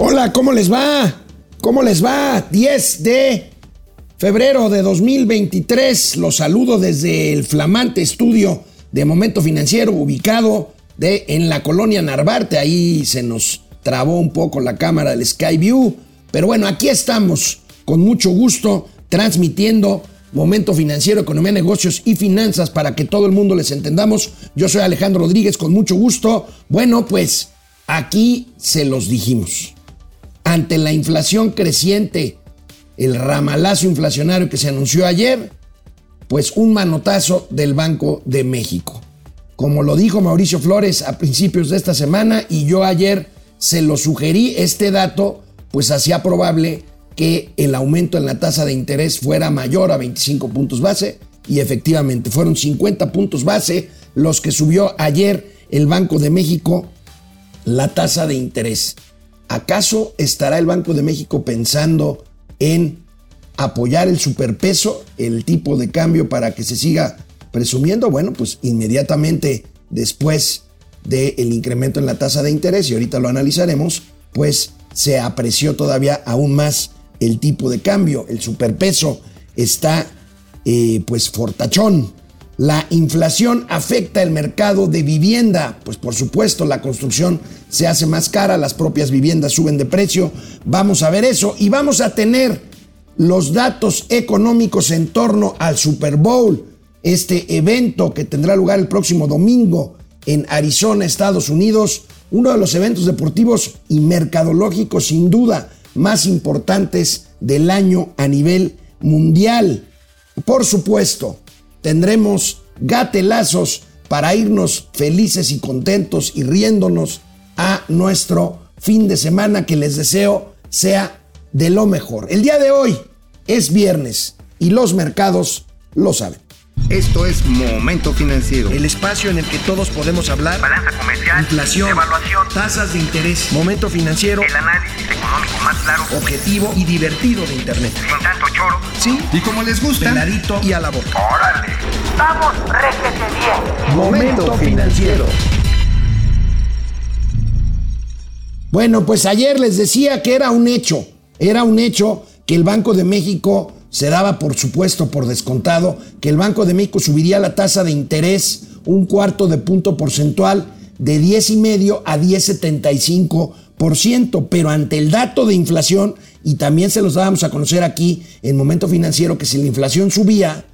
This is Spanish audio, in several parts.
Hola, ¿cómo les va? ¿Cómo les va? 10 de febrero de 2023. Los saludo desde el flamante estudio de Momento Financiero ubicado de, en la colonia Narvarte. Ahí se nos trabó un poco la cámara del Skyview. Pero bueno, aquí estamos con mucho gusto transmitiendo Momento Financiero, Economía, Negocios y Finanzas para que todo el mundo les entendamos. Yo soy Alejandro Rodríguez, con mucho gusto. Bueno, pues aquí se los dijimos ante la inflación creciente, el ramalazo inflacionario que se anunció ayer, pues un manotazo del Banco de México. Como lo dijo Mauricio Flores a principios de esta semana y yo ayer se lo sugerí, este dato pues hacía probable que el aumento en la tasa de interés fuera mayor a 25 puntos base y efectivamente fueron 50 puntos base los que subió ayer el Banco de México la tasa de interés. ¿Acaso estará el Banco de México pensando en apoyar el superpeso, el tipo de cambio para que se siga presumiendo? Bueno, pues inmediatamente después del incremento en la tasa de interés, y ahorita lo analizaremos, pues se apreció todavía aún más el tipo de cambio. El superpeso está eh, pues fortachón. La inflación afecta el mercado de vivienda, pues por supuesto la construcción se hace más cara, las propias viviendas suben de precio, vamos a ver eso y vamos a tener los datos económicos en torno al Super Bowl, este evento que tendrá lugar el próximo domingo en Arizona, Estados Unidos, uno de los eventos deportivos y mercadológicos sin duda más importantes del año a nivel mundial. Por supuesto, tendremos gatelazos para irnos felices y contentos y riéndonos a nuestro fin de semana que les deseo sea de lo mejor. El día de hoy es viernes y los mercados lo saben. Esto es Momento Financiero. El espacio en el que todos podemos hablar. Balanza comercial. Inflación. Evaluación. Tasas de interés. Momento Financiero. El análisis económico más claro. Objetivo y divertido de Internet. Sin tanto choro. Sí. Y como les gusta. Peladito y a la boca. Órale. Vamos, réjete bien. Momento Financiero. Bueno, pues ayer les decía que era un hecho. Era un hecho que el Banco de México se daba por supuesto por descontado que el Banco de México subiría la tasa de interés un cuarto de punto porcentual de 10 y medio a 10.75%, pero ante el dato de inflación y también se los dábamos a conocer aquí en momento financiero que si la inflación subía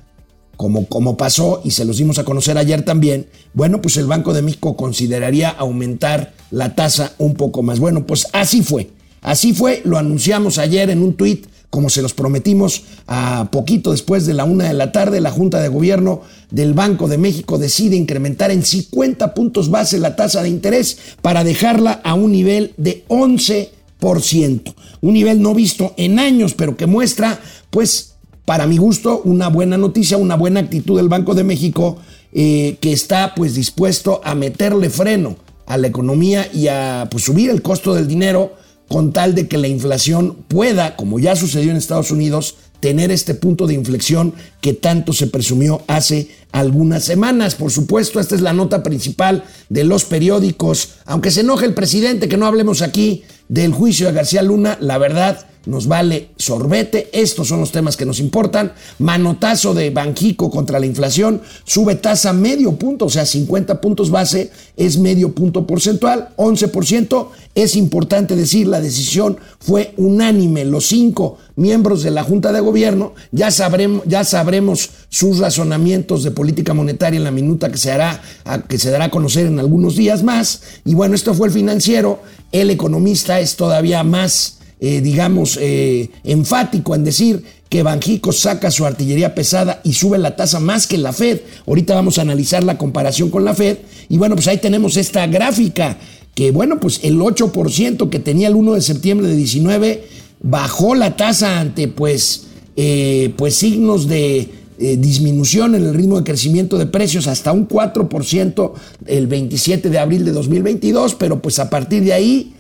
como, como pasó y se los dimos a conocer ayer también, bueno, pues el Banco de México consideraría aumentar la tasa un poco más. Bueno, pues así fue. Así fue, lo anunciamos ayer en un tuit como se los prometimos a poquito después de la una de la tarde, la Junta de Gobierno del Banco de México decide incrementar en 50 puntos base la tasa de interés para dejarla a un nivel de 11%. Un nivel no visto en años, pero que muestra, pues, para mi gusto, una buena noticia, una buena actitud del Banco de México eh, que está, pues, dispuesto a meterle freno a la economía y a pues, subir el costo del dinero con tal de que la inflación pueda, como ya sucedió en Estados Unidos, tener este punto de inflexión que tanto se presumió hace algunas semanas. Por supuesto, esta es la nota principal de los periódicos. Aunque se enoje el presidente que no hablemos aquí del juicio de García Luna, la verdad nos vale sorbete. Estos son los temas que nos importan. Manotazo de Banjico contra la inflación. Sube tasa medio punto, o sea, 50 puntos base es medio punto porcentual, 11%. Es importante decir, la decisión fue unánime. Los cinco miembros de la Junta de Gobierno ya sabremos, ya sabremos sus razonamientos de política monetaria en la minuta que se hará, que se dará a conocer en algunos días más. Y bueno, esto fue el financiero. El economista es todavía más eh, digamos, eh, enfático en decir que Banjico saca su artillería pesada y sube la tasa más que la Fed. Ahorita vamos a analizar la comparación con la Fed. Y bueno, pues ahí tenemos esta gráfica que, bueno, pues el 8% que tenía el 1 de septiembre de 19 bajó la tasa ante, pues, eh, pues signos de disminución en el ritmo de crecimiento de precios hasta un 4% el 27 de abril de 2022, pero pues a partir de ahí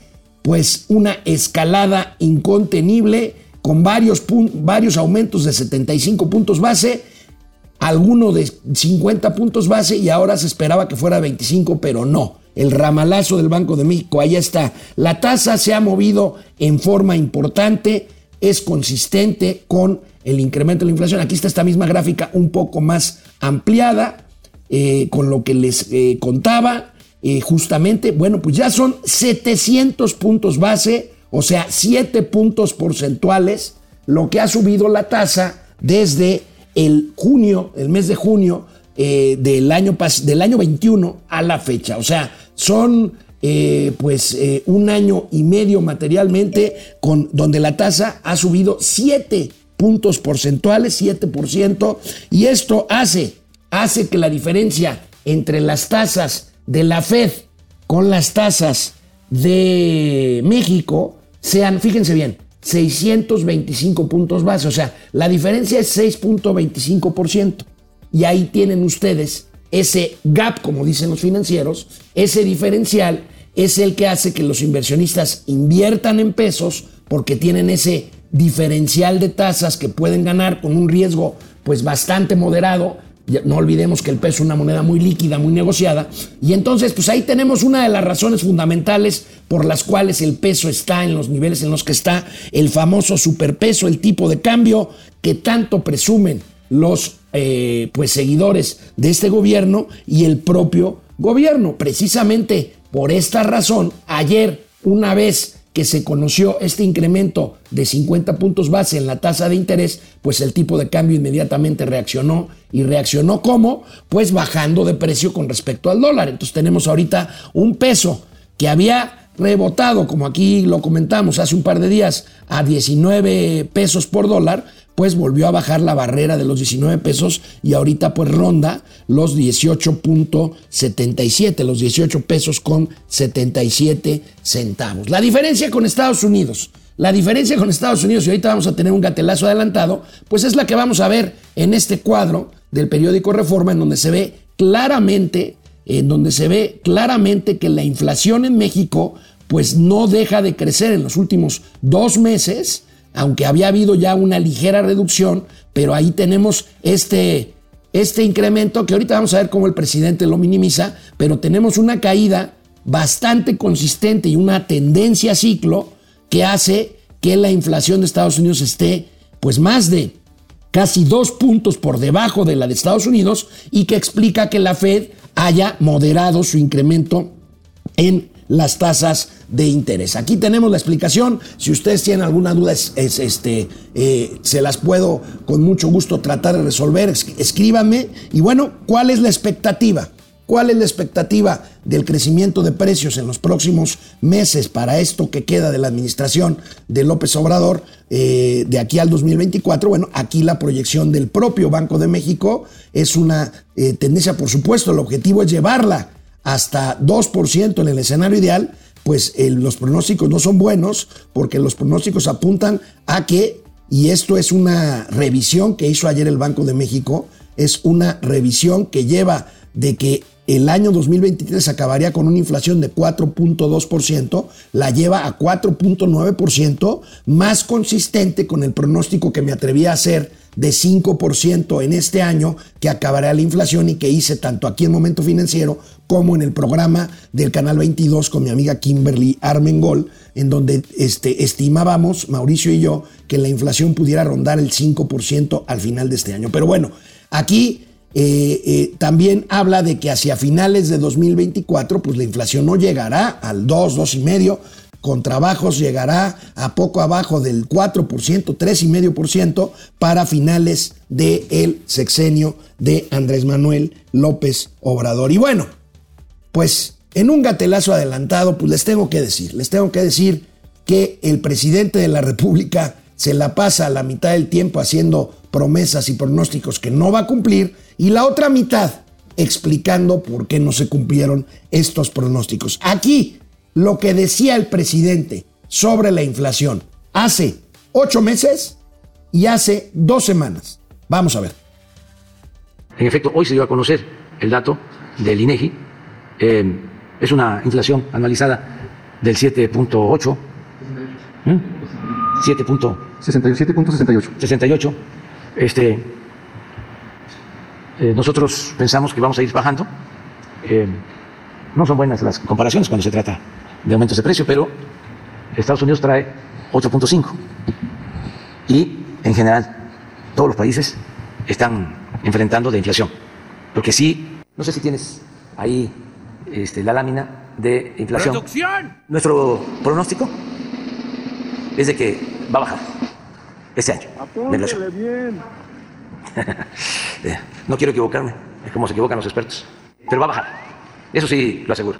pues una escalada incontenible con varios, varios aumentos de 75 puntos base, alguno de 50 puntos base y ahora se esperaba que fuera 25, pero no. el ramalazo del Banco de México, allá está. La tasa se ha movido en forma importante, es consistente con el incremento de la inflación. Aquí está esta misma gráfica un poco más ampliada, eh, con lo que les eh, contaba. Eh, justamente, bueno, pues ya son 700 puntos base, o sea, 7 puntos porcentuales, lo que ha subido la tasa desde el junio, el mes de junio del, año, del año 21 a la fecha. O sea, son pues un año y medio materialmente con, donde la tasa ha subido 7 puntos porcentuales, 7%, y esto hace, hace que la diferencia entre las tasas de la Fed con las tasas de México sean, fíjense bien, 625 puntos base, o sea, la diferencia es 6.25%. Y ahí tienen ustedes ese gap, como dicen los financieros, ese diferencial es el que hace que los inversionistas inviertan en pesos porque tienen ese diferencial de tasas que pueden ganar con un riesgo pues bastante moderado. No olvidemos que el peso es una moneda muy líquida, muy negociada. Y entonces, pues ahí tenemos una de las razones fundamentales por las cuales el peso está en los niveles en los que está, el famoso superpeso, el tipo de cambio que tanto presumen los eh, pues seguidores de este gobierno y el propio gobierno. Precisamente por esta razón, ayer, una vez que se conoció este incremento de 50 puntos base en la tasa de interés, pues el tipo de cambio inmediatamente reaccionó. ¿Y reaccionó cómo? Pues bajando de precio con respecto al dólar. Entonces tenemos ahorita un peso que había rebotado, como aquí lo comentamos hace un par de días, a 19 pesos por dólar, pues volvió a bajar la barrera de los 19 pesos y ahorita pues ronda los 18.77, los 18 pesos con 77 centavos. La diferencia con Estados Unidos, la diferencia con Estados Unidos, y ahorita vamos a tener un gatelazo adelantado, pues es la que vamos a ver en este cuadro del periódico Reforma, en donde se ve claramente, en donde se ve claramente que la inflación en México pues no deja de crecer en los últimos dos meses, aunque había habido ya una ligera reducción, pero ahí tenemos este, este incremento que ahorita vamos a ver cómo el presidente lo minimiza, pero tenemos una caída bastante consistente y una tendencia a ciclo que hace que la inflación de Estados Unidos esté pues más de casi dos puntos por debajo de la de Estados Unidos y que explica que la Fed haya moderado su incremento en las tasas de interés. Aquí tenemos la explicación. Si ustedes tienen alguna duda, es, este, eh, se las puedo con mucho gusto tratar de resolver. escríbanme. Y bueno, ¿cuál es la expectativa? ¿Cuál es la expectativa del crecimiento de precios en los próximos meses para esto que queda de la administración de López Obrador eh, de aquí al 2024? Bueno, aquí la proyección del propio Banco de México es una eh, tendencia, por supuesto, el objetivo es llevarla hasta 2% en el escenario ideal, pues los pronósticos no son buenos porque los pronósticos apuntan a que, y esto es una revisión que hizo ayer el Banco de México, es una revisión que lleva de que el año 2023 acabaría con una inflación de 4.2%, la lleva a 4.9%, más consistente con el pronóstico que me atreví a hacer de 5% en este año que acabará la inflación y que hice tanto aquí en Momento Financiero como en el programa del Canal 22 con mi amiga Kimberly Armengol, en donde este, estimábamos, Mauricio y yo, que la inflación pudiera rondar el 5% al final de este año. Pero bueno, aquí eh, eh, también habla de que hacia finales de 2024, pues la inflación no llegará al 2, 2,5%, con trabajos llegará a poco abajo del 4%, 3,5% para finales del sexenio de Andrés Manuel López Obrador. Y bueno, pues en un gatelazo adelantado, pues les tengo que decir, les tengo que decir que el presidente de la República se la pasa a la mitad del tiempo haciendo promesas y pronósticos que no va a cumplir y la otra mitad explicando por qué no se cumplieron estos pronósticos. Aquí lo que decía el presidente sobre la inflación hace ocho meses y hace dos semanas. Vamos a ver. En efecto, hoy se dio a conocer el dato del INEGI. Eh, es una inflación anualizada del 7.8. 67.68. 68. Este, eh, nosotros pensamos que vamos a ir bajando. Eh, no son buenas las comparaciones cuando se trata de aumentos de precio, pero Estados Unidos trae 8.5 y en general todos los países están enfrentando de inflación. Porque sí, no sé si tienes ahí este, la lámina de inflación. Nuestro pronóstico es de que va a bajar este año. la inflación. Eh, no quiero equivocarme, es como se equivocan los expertos, pero va a bajar. Eso sí lo aseguro.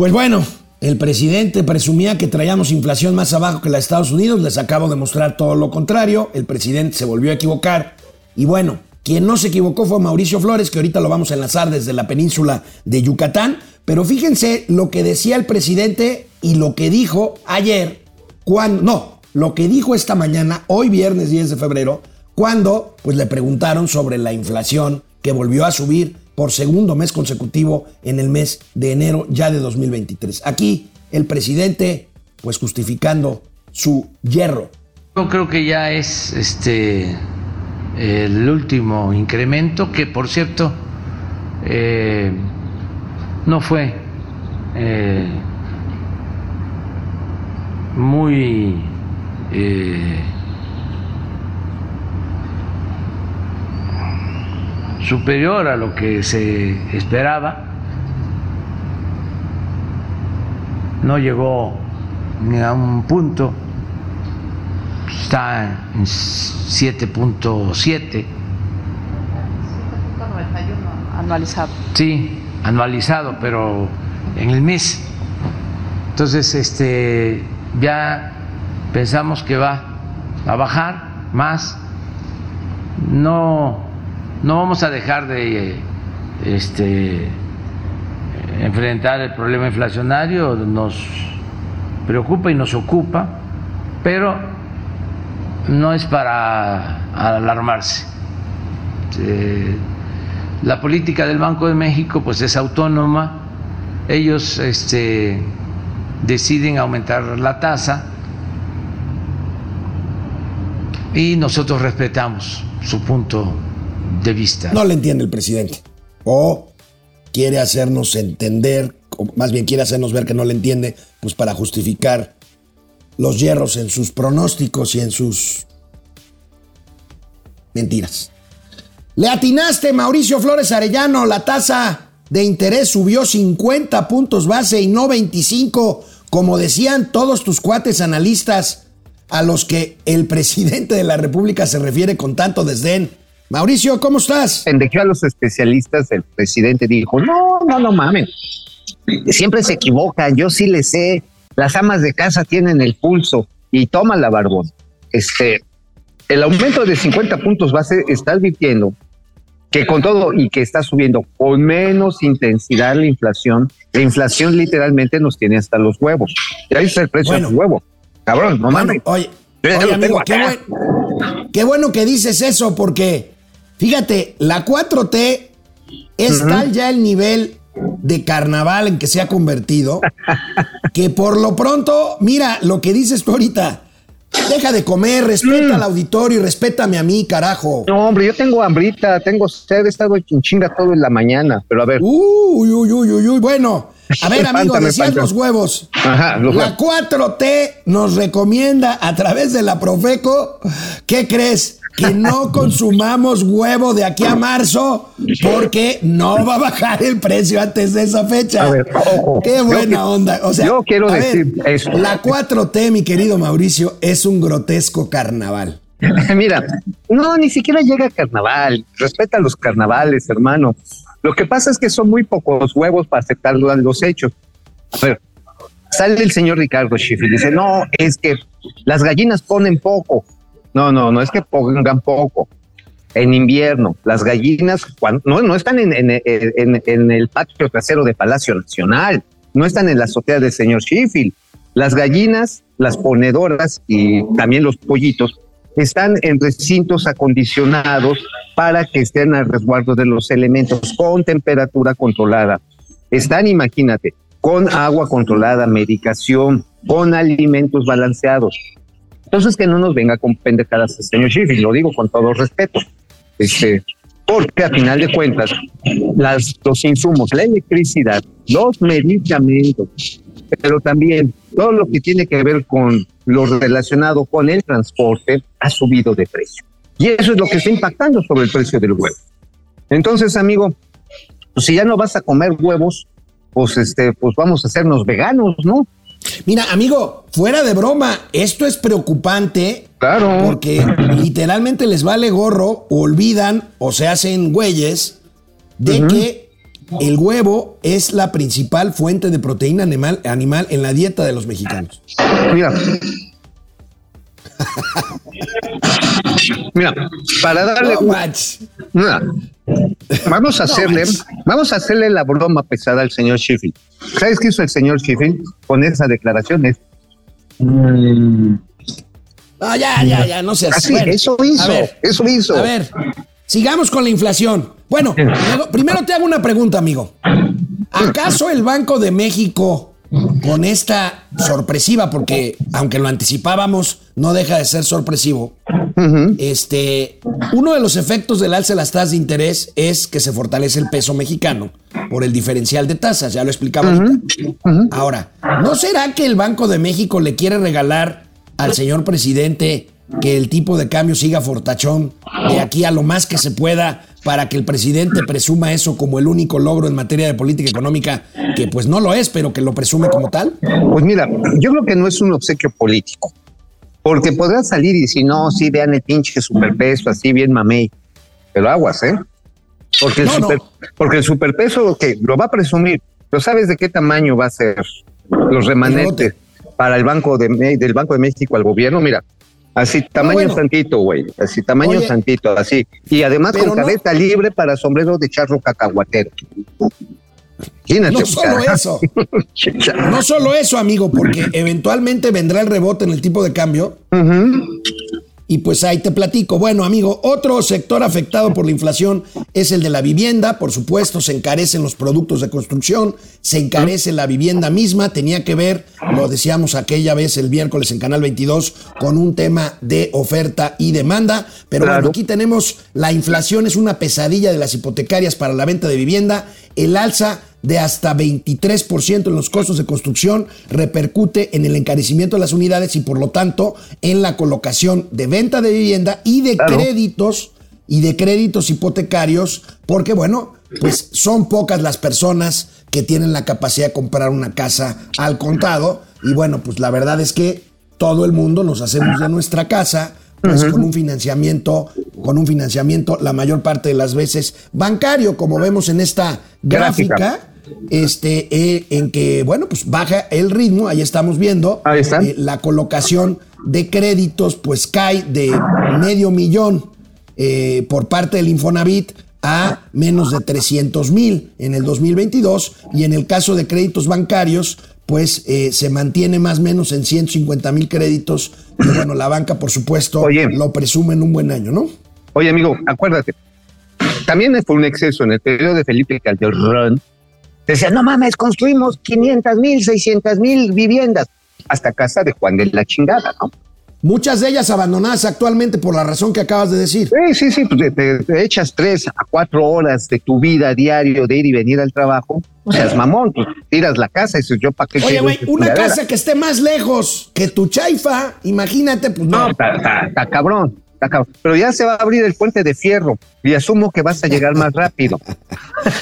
Pues bueno, el presidente presumía que traíamos inflación más abajo que la de Estados Unidos. Les acabo de mostrar todo lo contrario. El presidente se volvió a equivocar. Y bueno, quien no se equivocó fue Mauricio Flores, que ahorita lo vamos a enlazar desde la península de Yucatán. Pero fíjense lo que decía el presidente y lo que dijo ayer, cuando, no, lo que dijo esta mañana, hoy viernes 10 de febrero, cuando pues le preguntaron sobre la inflación que volvió a subir por segundo mes consecutivo en el mes de enero ya de 2023. Aquí el presidente, pues justificando su hierro. Yo creo que ya es este el último incremento, que por cierto eh, no fue eh, muy eh, superior a lo que se esperaba. No llegó ni a un punto, está en 7.7. anualizado. Sí, anualizado, pero en el mes. Entonces, este, ya pensamos que va a bajar más. No no vamos a dejar de este, enfrentar el problema inflacionario, nos preocupa y nos ocupa, pero no es para alarmarse. Eh, la política del Banco de México pues es autónoma, ellos este, deciden aumentar la tasa y nosotros respetamos su punto de vista. No le entiende el presidente. O quiere hacernos entender, o más bien quiere hacernos ver que no le entiende, pues para justificar los hierros en sus pronósticos y en sus mentiras. Le atinaste, Mauricio Flores Arellano, la tasa de interés subió 50 puntos base y no 25, como decían todos tus cuates analistas a los que el presidente de la República se refiere con tanto desdén. Mauricio, ¿cómo estás? Pendejó a los especialistas, el presidente dijo, no, no, no mames, siempre se equivocan, yo sí le sé, las amas de casa tienen el pulso y toma la barbón. Este, el aumento de 50 puntos base está advirtiendo que con todo y que está subiendo con menos intensidad la inflación, la inflación literalmente nos tiene hasta los huevos. Ya está el precio del huevo. Cabrón, no mames. Oye, amigo, qué bueno que dices eso porque Fíjate, la 4T es tal ya el nivel de carnaval en que se ha convertido que por lo pronto, mira lo que dices tú ahorita. Deja de comer, respeta al auditorio y respétame a mí, carajo. No, hombre, yo tengo hambrita, tengo sed, he estado chinga todo en la mañana, pero a ver. Uy, uy, uy, uy, uy. Bueno, a ver, amigo, decías los huevos. Ajá, los la 4T nos recomienda a través de la Profeco, ¿qué crees? Que no consumamos huevo de aquí a marzo porque no va a bajar el precio antes de esa fecha. A ver, Qué buena onda. O sea, yo quiero decir eso. La 4T, mi querido Mauricio, es un grotesco carnaval. Mira, no, ni siquiera llega a carnaval. Respeta los carnavales, hermano. Lo que pasa es que son muy pocos huevos para aceptar los hechos. A ver, sale el señor Ricardo Schiff y dice, no, es que las gallinas ponen poco. No, no, no es que pongan poco. En invierno, las gallinas no, no están en, el patio trasero de Palacio Nacional, no están en la azotea del señor Sheffield. Las gallinas, las ponedoras y también los pollitos están en recintos acondicionados para que estén al resguardo de los elementos con temperatura controlada. Están, imagínate, con agua controlada, medicación, con alimentos balanceados. Entonces que no nos venga con pendejadas el señor Schiff, y lo digo con todo respeto. Este, porque a final de cuentas, las, los insumos, la electricidad, los medicamentos, pero también todo lo que tiene que ver con lo relacionado con el transporte ha subido de precio. Y eso es lo que está impactando sobre el precio del huevo. Entonces, amigo, pues si ya no vas a comer huevos, pues este, pues vamos a hacernos veganos, ¿no? Mira, amigo, fuera de broma, esto es preocupante. Claro. Porque literalmente les vale gorro, olvidan o se hacen güeyes de que el huevo es la principal fuente de proteína animal, animal en la dieta de los mexicanos. Mira. Mira, para darle No. Mira, vamos a hacerle, manches. vamos a hacerle la broma pesada al señor Sheffield. ¿Sabes qué hizo el señor Sheffield con esa declaración? Es, mm, No, ya, ya, ya, no seas. Así, bueno, eso hizo, a ver, eso hizo. A ver, sigamos con la inflación. Bueno, primero te hago una pregunta, amigo. ¿Acaso el Banco de México, con esta sorpresiva, porque aunque lo anticipábamos, no deja de ser sorpresivo, este, uno de los efectos del alza de las tasas de interés es que se fortalece el peso mexicano por el diferencial de tasas, ya lo explicaba ahorita. Ahora, ¿no será que el Banco de México le quiere regalar al señor presidente que el tipo de cambio siga fortachón de aquí a lo más que se pueda para que el presidente presuma eso como el único logro en materia de política económica, que pues no lo es, pero que lo presume como tal? Pues mira, yo creo que no es un obsequio político, porque podrá salir y si no, sí vean el pinche superpeso, así bien mamey, pero aguas, ¿eh? Porque el, No, no. super- porque el superpeso que lo va a presumir, pero ¿sabes de qué tamaño va a ser los remanentes para el Banco de del Banco de México al gobierno? Mira, así tamaño bueno. santito, güey, así tamaño Oye, santito, así. Y además con no- cabeza libre para sombrero de charro cacahuatero. Imagínate, No solo eso. No solo eso, amigo, porque eventualmente vendrá el rebote en el tipo de cambio. Y pues ahí te platico. Bueno, amigo, otro sector afectado por la inflación es el de la vivienda. Por supuesto, se encarecen los productos de construcción, se encarece la vivienda misma. Tenía que ver, lo decíamos aquella vez el miércoles en Canal 22, con un tema de oferta y demanda. Pero Claro. bueno, aquí tenemos la inflación, es una pesadilla de las hipotecarias para la venta de vivienda. El alza de hasta 23% en los costos de construcción repercute en el encarecimiento de las unidades y por lo tanto en la colocación de venta de vivienda y de Claro. créditos y de créditos hipotecarios porque bueno, pues son pocas las personas que tienen la capacidad de comprar una casa al contado y bueno, pues la verdad es que todo el mundo nos hacemos de nuestra casa pues con un financiamiento, con un financiamiento la mayor parte de las veces bancario, como vemos en esta Gráfica. gráfica, este, eh, en que, bueno, pues baja el ritmo, ahí estamos viendo. Ahí eh, la colocación de créditos, pues cae de medio millón eh, por parte del Infonavit a menos de 300 mil en el 2022 y en el caso de créditos bancarios pues eh, se mantiene más o menos en 150 mil créditos y bueno la banca por supuesto Oye. lo presume en un buen año ¿no? Oye, amigo, acuérdate. También fue un exceso en el periodo de Felipe Calderón. Decía, no mames, construimos 500 mil, 600 mil viviendas. Hasta casa de Juan de la chingada, ¿no? Muchas de ellas abandonadas actualmente por la razón que acabas de decir. Sí, sí, sí, pues te, te echas tres a cuatro horas de tu vida diario de ir y venir al trabajo. O sea, es mamón, pues tiras la casa y dices, yo para qué Oye, güey, una casa que esté más lejos que tu chaifa, imagínate, pues no. No, está cabrón, Pero ya se va a abrir el puente de fierro y asumo que vas a llegar más rápido.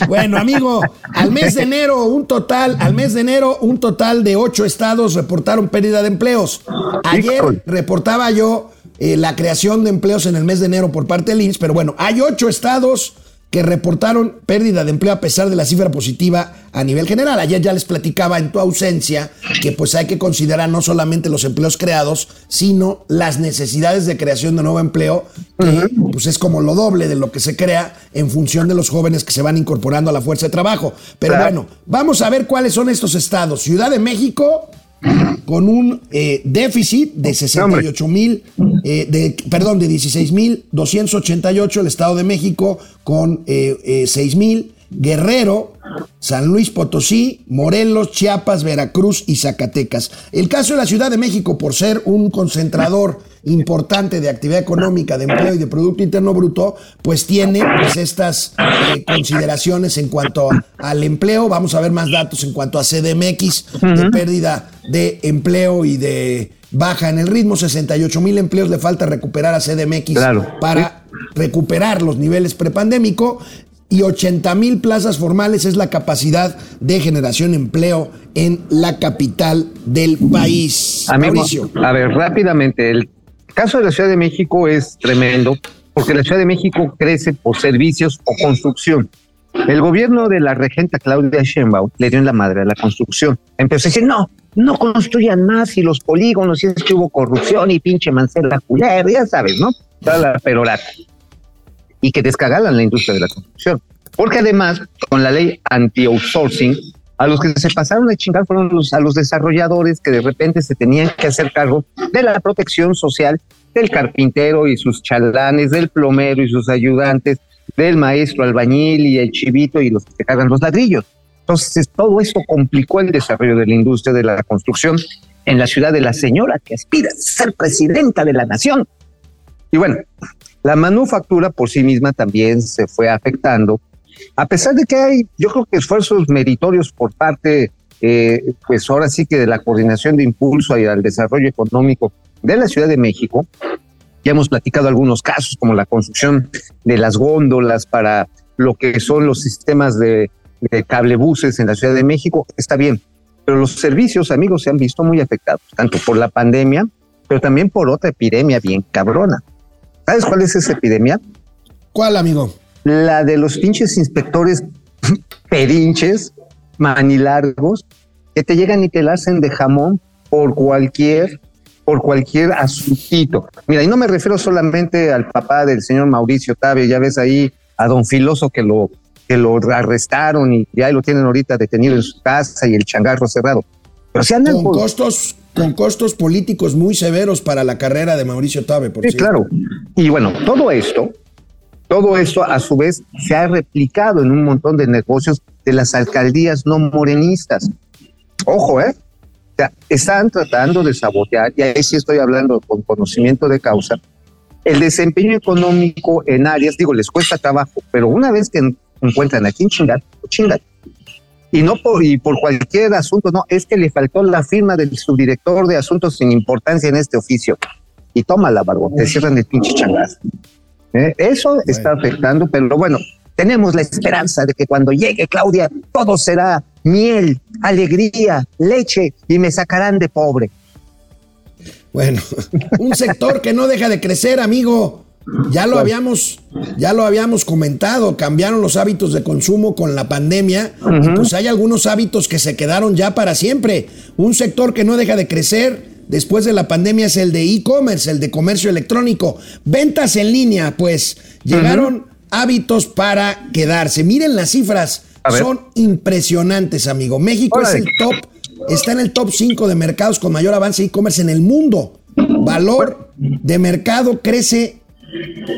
Bueno, amigo, al mes de enero, un total, al mes de enero, un total de ocho estados reportaron pérdida de empleos. Ayer reportaba yo eh, la creación de empleos en el mes de enero por parte del INSS, pero bueno, hay ocho estados que reportaron pérdida de empleo a pesar de la cifra positiva a nivel general. Ayer ya les platicaba en tu ausencia que pues hay que considerar no solamente los empleos creados, sino las necesidades de creación de nuevo empleo, que pues es como lo doble de lo que se crea en función de los jóvenes que se van incorporando a la fuerza de trabajo. Pero Claro. bueno, vamos a ver cuáles son estos estados. Ciudad de México con un eh, déficit de 68 mil, eh, de, perdón, de 16 mil 288, el Estado de México con eh, eh, 6 mil, Guerrero, San Luis Potosí, Morelos, Chiapas, Veracruz y Zacatecas. El caso de la Ciudad de México, por ser un concentrador importante de actividad económica, de empleo y de Producto Interno Bruto, pues tiene pues estas eh, consideraciones en cuanto al empleo. Vamos a ver más datos en cuanto a CDMX, de pérdida de empleo y de baja en el ritmo. 68 mil empleos le falta recuperar a CDMX Claro. para recuperar los niveles prepandémico y 80 mil plazas formales es la capacidad de generación de empleo en la capital del país. Amigo, Mauricio. a ver, rápidamente, el caso de la Ciudad de México es tremendo porque la Ciudad de México crece por servicios o construcción. El gobierno de la regenta Claudia Sheinbaum le dio en la madre a la construcción. Empezó a decir, no, no construyan más y los polígonos, y es que hubo corrupción y pinche mancera culera, ya sabes, ¿no? La perorata. Y que descagalan la industria de la construcción. Porque además, con la ley anti-outsourcing, a los que se pasaron a chingar fueron a los desarrolladores que de repente se tenían que hacer cargo de la protección social del carpintero y sus chalanes, del plomero y sus ayudantes, del maestro albañil y el chivito y los que cargan los ladrillos. Entonces, todo eso complicó el desarrollo de la industria de la construcción en la ciudad de la señora que aspira a ser presidenta de la nación. Y bueno, la manufactura por sí misma también se fue afectando, a pesar de que hay, yo creo que esfuerzos meritorios por parte, eh, pues ahora sí que de la coordinación de impulso y al desarrollo económico de la Ciudad de México. Ya hemos platicado algunos casos como la construcción de las góndolas para lo que son los sistemas de, de cablebuses en la Ciudad de México. Está bien, pero los servicios, amigos, se han visto muy afectados, tanto por la pandemia, pero también por otra epidemia bien cabrona. ¿Sabes cuál es esa epidemia? ¿Cuál, amigo? La de los pinches inspectores pedinches, manilargos, que te llegan y te la hacen de jamón por cualquier, por cualquier asuntito. Mira, y no me refiero solamente al papá del señor Mauricio Tabe, ya ves ahí a don Filoso que lo, que lo arrestaron y ya lo tienen ahorita detenido en su casa y el changarro cerrado. Pero andan Con por- costos, con costos políticos muy severos para la carrera de Mauricio Tabe, por Sí, cierto. claro. Y bueno, todo esto, todo esto a su vez se ha replicado en un montón de negocios de las alcaldías no morenistas. Ojo, ¿eh? O sea, están tratando de sabotear, y ahí sí estoy hablando con conocimiento de causa, el desempeño económico en áreas, digo, les cuesta trabajo, pero una vez que en- encuentran a quién chingar, pues chingan. Y no por, cualquier asunto, no, es que le faltó la firma del subdirector de asuntos sin importancia en este oficio. Y toma la barba, te cierran el pinche changazo. ¿Eh? Eso está afectando, pero bueno, tenemos la esperanza de que cuando llegue Claudia, todo será miel, alegría, leche y me sacarán de pobre. Bueno, un sector que no deja de crecer, amigo. Ya lo habíamos, ya lo habíamos comentado, cambiaron los hábitos de consumo con la pandemia, y pues hay algunos hábitos que se quedaron ya para siempre. Un sector que no deja de crecer después de la pandemia es el de e-commerce, el de comercio electrónico. Ventas en línea, pues llegaron hábitos para quedarse. Miren las cifras, son impresionantes, amigo. México es el top está en el top 5 de mercados con mayor avance e-commerce en el mundo. Valor de mercado crece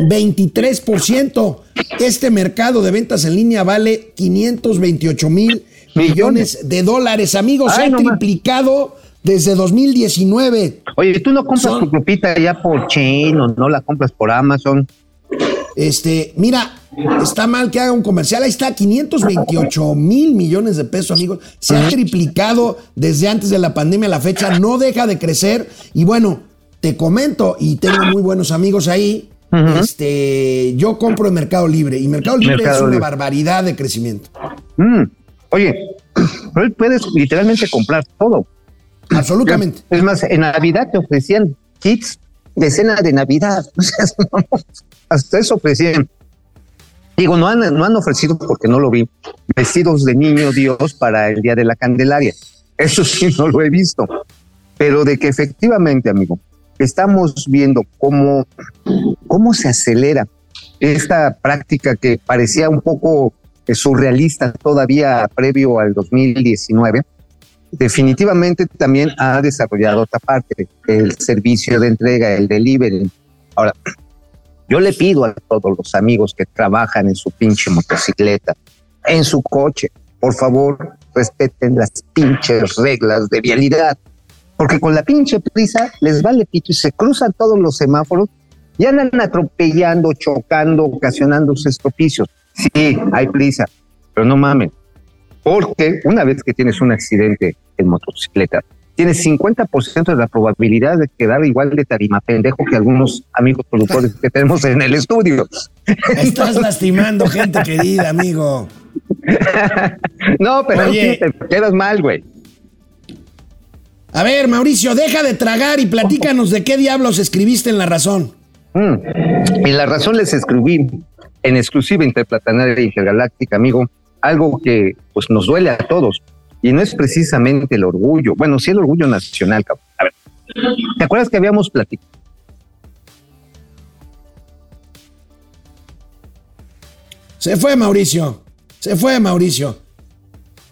23%. Este mercado de ventas en línea vale 528 mil millones de dólares. Amigos, se ha no triplicado desde 2019. Oye, ¿tú no compras Son- tu ropita ya por Chain o no la compras por Amazon? Este, mira, está mal que haga un comercial. Ahí está, 528 mil millones de pesos, amigos. Se ha triplicado desde antes de la pandemia a la fecha. No deja de crecer. Y bueno, te comento, y tengo muy buenos amigos ahí. Este, yo compro en Mercado Libre. Y Mercado Libre Mercado es una Libre. barbaridad de crecimiento. Mm, Oye, puedes literalmente comprar todo. Absolutamente. Es más, en Navidad te ofrecían kits de cena de Navidad. Hasta eso ofrecían. Digo, no han, no han ofrecido, porque no lo vi, vestidos de niño Dios para el Día de la Candelaria. Eso sí, no lo he visto. Pero de que efectivamente, amigo, estamos viendo cómo, cómo se acelera esta práctica que parecía un poco eh, surrealista todavía previo al 2019 definitivamente también ha desarrollado otra parte, el servicio de entrega, el delivery. Ahora, yo le pido a todos los amigos que trabajan en su pinche motocicleta, en su coche, por favor, respeten las pinches reglas de vialidad. porque con la pinche prisa les vale pito y se cruzan todos los semáforos y andan atropellando, chocando, ocasionando estropicios. Sí, hay prisa, pero no mamen, porque una vez que tienes un accidente en motocicleta, tienes 50% de la probabilidad de quedar igual de tarima pendejo que algunos amigos productores que tenemos en el estudio. Estás lastimando gente querida, amigo. no, pero Oye. sí, te quedas mal, güey. A ver, Mauricio, deja de tragar y platícanos de qué diablos escribiste en La Razón. Mm. Y la razón les escribí en exclusiva interplanetaria intergaláctica, amigo, algo que pues nos duele a todos. Y no es precisamente el orgullo, bueno, sí el orgullo nacional, cabrón. A ver, ¿te acuerdas que habíamos platicado? Se fue Mauricio. Se fue Mauricio.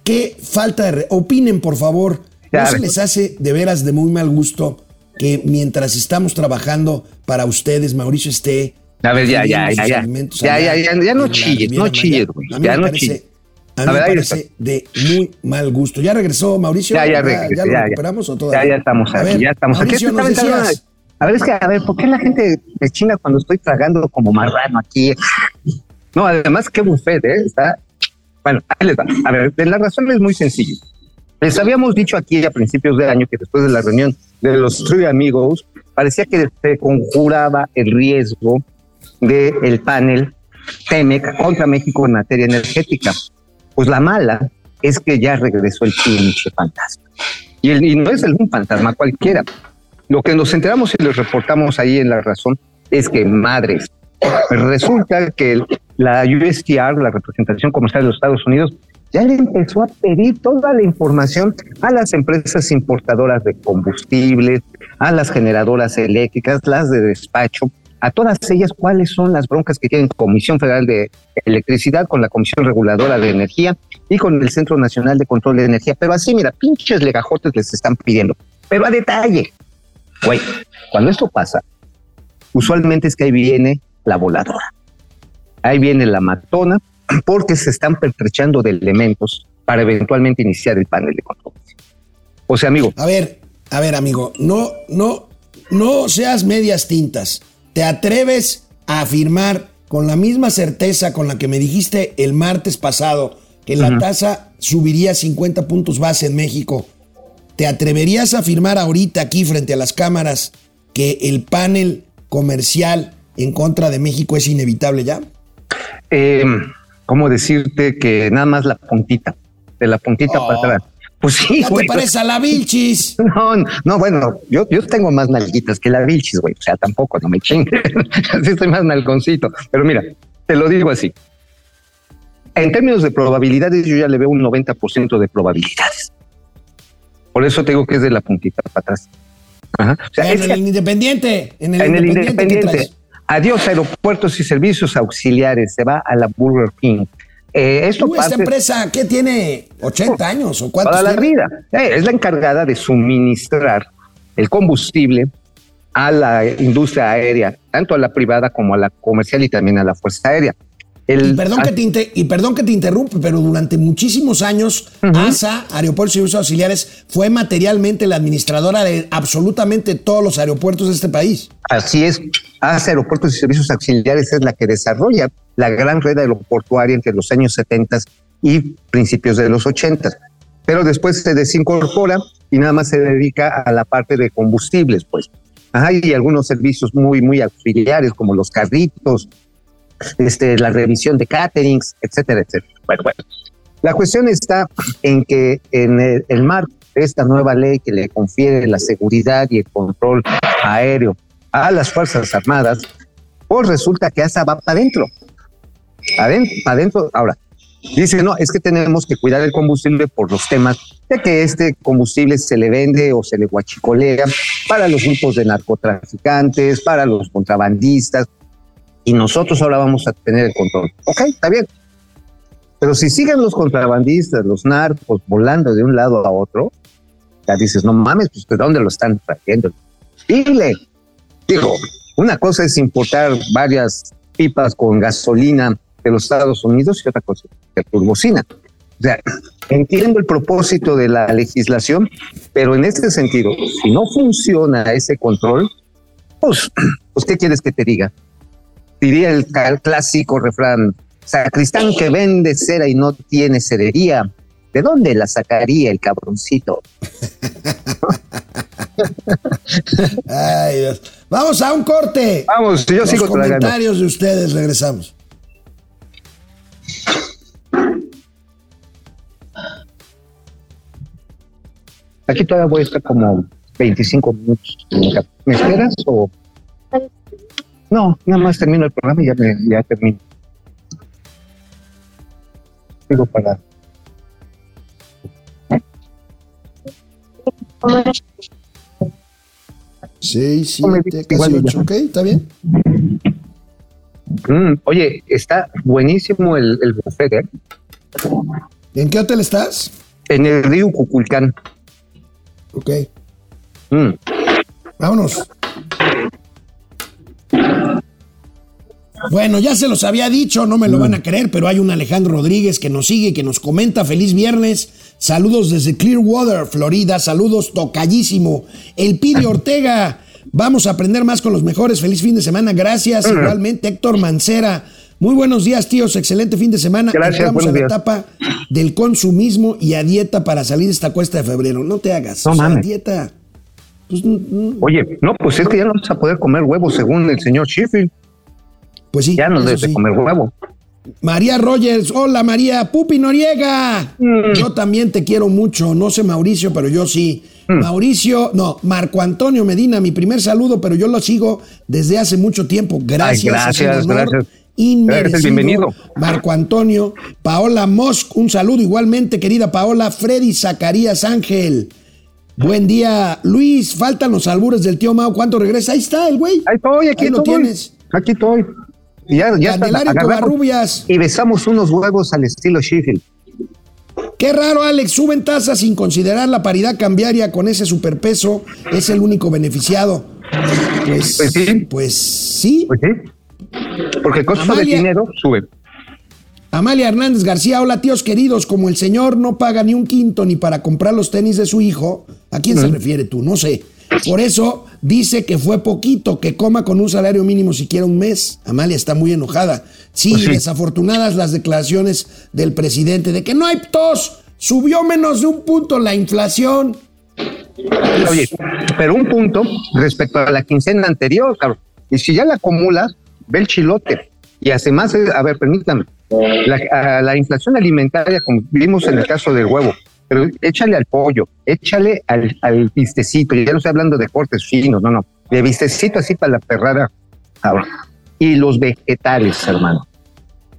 Qué falta de... re- Opinen, por favor. ¿No se les hace de veras de muy mal gusto que mientras estamos trabajando para ustedes, Mauricio esté... A ver, ya, ya, ya, ya. Ya, ya, ya, ya no chilles, no chilles, güey, ya no chilles. A A mí ver, me parece de muy mal gusto. ¿Ya regresó Mauricio? Ya, ya regresé, ¿Ya, ya, lo ya. recuperamos o Ya, todavía? ya estamos A aquí, ver, ya estamos aquí. Mauricio, Exactamente, decías... A ver, es que, a ver, ¿por qué la gente me chinga cuando estoy tragando como marrano aquí? No, además, qué buffet, ¿eh? Está. Bueno, ahí les va. A ver, la razón es muy sencilla. Les habíamos dicho aquí a principios de año que después de la reunión de los Three Amigos, parecía que se conjuraba el riesgo del el panel TEMEC contra México en materia energética. Pues la mala es que ya regresó el pinche fantasma. Y, el- no es algún fantasma cualquiera. Lo que nos enteramos y les reportamos ahí en La Razón es que, madres, resulta que la USTR, la representación comercial de los Estados Unidos, ya le empezó a pedir toda la información a las empresas importadoras de combustibles, a las generadoras eléctricas, las de despacho, a todas ellas cuáles son las broncas que tienen Comisión Federal de Electricidad con la Comisión Reguladora de Energía y con el Centro Nacional de Control de Energía. Pero así, mira, pinches legajotes les están pidiendo, pero a detalle. Güey, cuando esto pasa, usualmente es que ahí viene la voladora. Ahí viene la matona, porque se están pertrechando de elementos para eventualmente iniciar el panel de control. O sea, amigo, A ver, a ver, amigo, no, no, no seas medias tintas. ¿Te atreves a afirmar con la misma certeza con la que me dijiste el martes pasado que la tasa subiría 50 puntos base en México? ¿Te atreverías a afirmar ahorita aquí frente a las cámaras que el panel comercial en contra de México es inevitable ya? eh, ¿cómo decirte que nada más la puntita, de la puntita para atrás? Pues sí, ¿Ya te güey. parece a la Vilchis? No, no, bueno, yo, yo tengo más nalguitas que la Vilchis, güey. O sea, tampoco, no me chinguen. Así estoy más nalgoncito. Pero mira, te lo digo así. En términos de probabilidades, yo ya le veo un 90% de probabilidades. Por eso te digo que es de la puntita para atrás. Ajá. O sea, En que- el Independiente, en el en el Independiente. Adiós aeropuertos y servicios auxiliares. Se va a la Burger King. Eh, esto esta empresa, ¿qué tiene? ¿80 años o cuántos toda la tiene? vida. Eh, es la encargada de suministrar el combustible a la industria aérea, tanto a la privada como a la comercial y también a la fuerza aérea. El- Y perdón, que te inter- y perdón que te interrumpe, pero durante muchísimos años, ASA, Aeropuertos y Servicios Auxiliares, fue materialmente la administradora de absolutamente todos los aeropuertos de este país. Así es, ASA Aeropuertos y Servicios Auxiliares es la que desarrolla la gran red aeroportuaria entre los años 70 y principios de los 80. Pero después se desincorpora y nada más se dedica a la parte de combustibles, pues. Ajá, y algunos servicios muy, muy auxiliares, como los carritos, este, la revisión de caterings, etcétera, etcétera. Bueno, bueno. La cuestión está en que en el, el marco de esta nueva ley que le confiere la seguridad y el control aéreo a las Fuerzas Armadas, pues resulta que ASA va para adentro. Adentro, adentro. Ahora, dice, no, es que tenemos que cuidar el combustible por los temas de que este combustible se le vende o se le guachicolea para los grupos de narcotraficantes, para los contrabandistas, y nosotros ahora vamos a tener el control. Ok, está bien. Pero si siguen los contrabandistas, los narcos, volando de un lado a otro, ya dices, no mames, pues ¿de dónde lo están trayendo? Dile. Digo, una cosa es importar varias pipas con gasolina de los Estados Unidos y otra cosa es turbocina. O sea, entiendo el propósito de la legislación, pero en este sentido, si no funciona ese control, pues, pues ¿qué quieres que te diga? Diría el, clásico refrán, sacristán que vende cera y no tiene cerería, ¿de dónde la sacaría el cabroncito? Ay, Dios. Vamos a un corte. Vamos, yo Los sigo tragando. comentarios de ustedes, regresamos. Aquí todavía voy a estar como 25 minutos. ¿Me esperas o...? No, nada más termino el programa y ya, me, ya termino. Digo para... Seis, siete, casi ocho. Ok, está bien. Mm, oye, está buenísimo el, el buffet, ¿eh? ¿En qué hotel estás? En el río Cuculcán. Ok. Mm. Vámonos. Bueno, ya se los había dicho, no me lo van a creer, pero hay un Alejandro Rodríguez que nos sigue, que nos comenta feliz viernes. Saludos desde Clearwater, Florida. Saludos tocallísimo. El Pidi Ortega. Vamos a aprender más con los mejores. Feliz fin de semana. Gracias. Igualmente, Héctor Mancera. Muy buenos días, tíos. Excelente fin de semana. Gracias, Entramos a la días. etapa del consumismo y a dieta para salir de esta cuesta de febrero. No te hagas. No O sea, dieta. Pues, mm, mm, Oye, no, pues es que ya no vas a poder comer huevos según el señor Sheffield. pues sí. Ya no debes de comer huevo. María Rogers, hola María, Pupi Noriega. Yo también te quiero mucho, no sé Mauricio, pero yo sí. Mauricio, no, Marco Antonio Medina, mi primer saludo, pero yo lo sigo desde hace mucho tiempo. Gracias, Ay, gracias, gracias. Inmerecido. Bienvenido. Marco Antonio, Paola Mosk, un saludo igualmente, querida Paola, Freddy Zacarías Ángel. Buen día, Luis. Faltan los albures del tío Mao. ¿Cuánto regresa? Ahí está el güey. Ahí estoy, aquí Ahí lo estoy. tienes. Aquí estoy. Y Ya, ya está, y besamos unos huevos al estilo Sheffield. Qué raro, Alex. Suben tasas sin considerar la paridad cambiaria con ese superpeso. Es el único beneficiado. Pues, Pues sí. Pues sí. Pues sí. Porque el costo Amalia. de dinero sube. Amalia Hernández García, hola tíos queridos. Como el señor no paga ni un quinto ni para comprar los tenis de su hijo, ¿a quién se refiere tú? No sé. Por eso dice que fue poquito, que coma con un salario mínimo siquiera un mes. Amalia está muy enojada. Sí, Pues sí. desafortunadas las declaraciones del presidente de que no hay tos, subió menos de un punto la inflación. Oye, pero un punto respecto a la quincena anterior, cabrón. Y si ya la acumulas, ve el chilote. Y además, eh, a ver, permítame, la, inflación alimentaria, como vimos en el caso del huevo, pero échale al pollo, échale al, al vistecito, ya no estoy hablando de cortes finos, no, no, de vistecito así para la perrada, cabrón. Y los vegetales, hermano.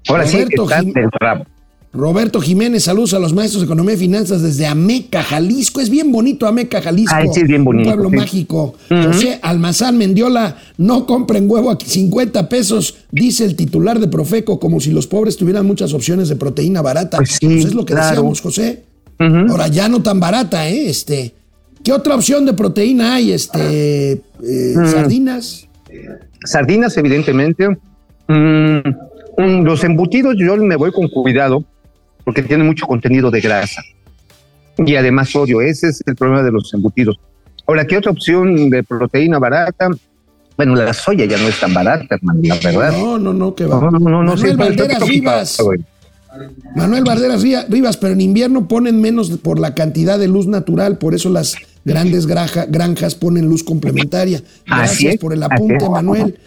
Ahora sí, Roberto Jim- del rabo. Roberto Jiménez, saludos a los maestros de Economía y Finanzas desde Ameca, Jalisco. Es bien bonito Ameca, Jalisco. Ay, sí, es bien bonito, Un pueblo sí. mágico. José Almazán Mendiola, no compren huevo aquí 50 pesos, dice el titular de Profeco, como si los pobres tuvieran muchas opciones de proteína barata. Pues sí, es lo que claro. decíamos, José. Ahora ya no tan barata, ¿eh? Este, ¿Qué otra opción de proteína hay? Este, eh, Mm. Sardinas. sardinas, evidentemente. Mm, los embutidos yo me voy con cuidado porque tienen mucho contenido de grasa y además sodio. Ese es el problema de los embutidos. Ahora, ¿qué otra opción de proteína barata? Bueno, la soya ya no es tan barata, hermano, la verdad. No, no, no, que va. No, no, no, no, Manuel Valderas Rivas. Manuel Valderas Rivas, pero en invierno ponen menos por la cantidad de luz natural, por eso las grandes graja- granjas ponen luz complementaria. Gracias Así es, por el apunte. Manuel.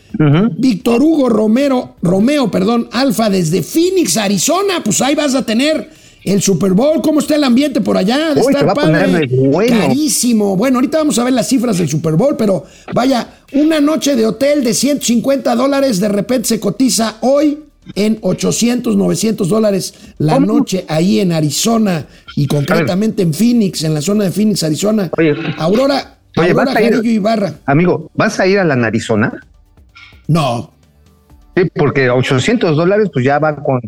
Víctor Hugo Romero, Romeo, perdón, Alfa desde Phoenix, Arizona, pues ahí vas a tener el Super Bowl. ¿Cómo está el ambiente por allá? De Uy, estar padre. bueno. Carísimo. Bueno, ahorita vamos a ver las cifras del Super Bowl, pero vaya, una noche de hotel de 150 dólares de repente se cotiza hoy en 800, 900 dólares la ¿Cómo? noche ahí en Arizona y concretamente en Phoenix, en la zona de Phoenix, Arizona. Oye. Aurora, Oye, Aurora vas a ir- Ibarra. Amigo, ¿vas a ir a la Narizona? No, Sí, porque 800 dólares, pues ya va con.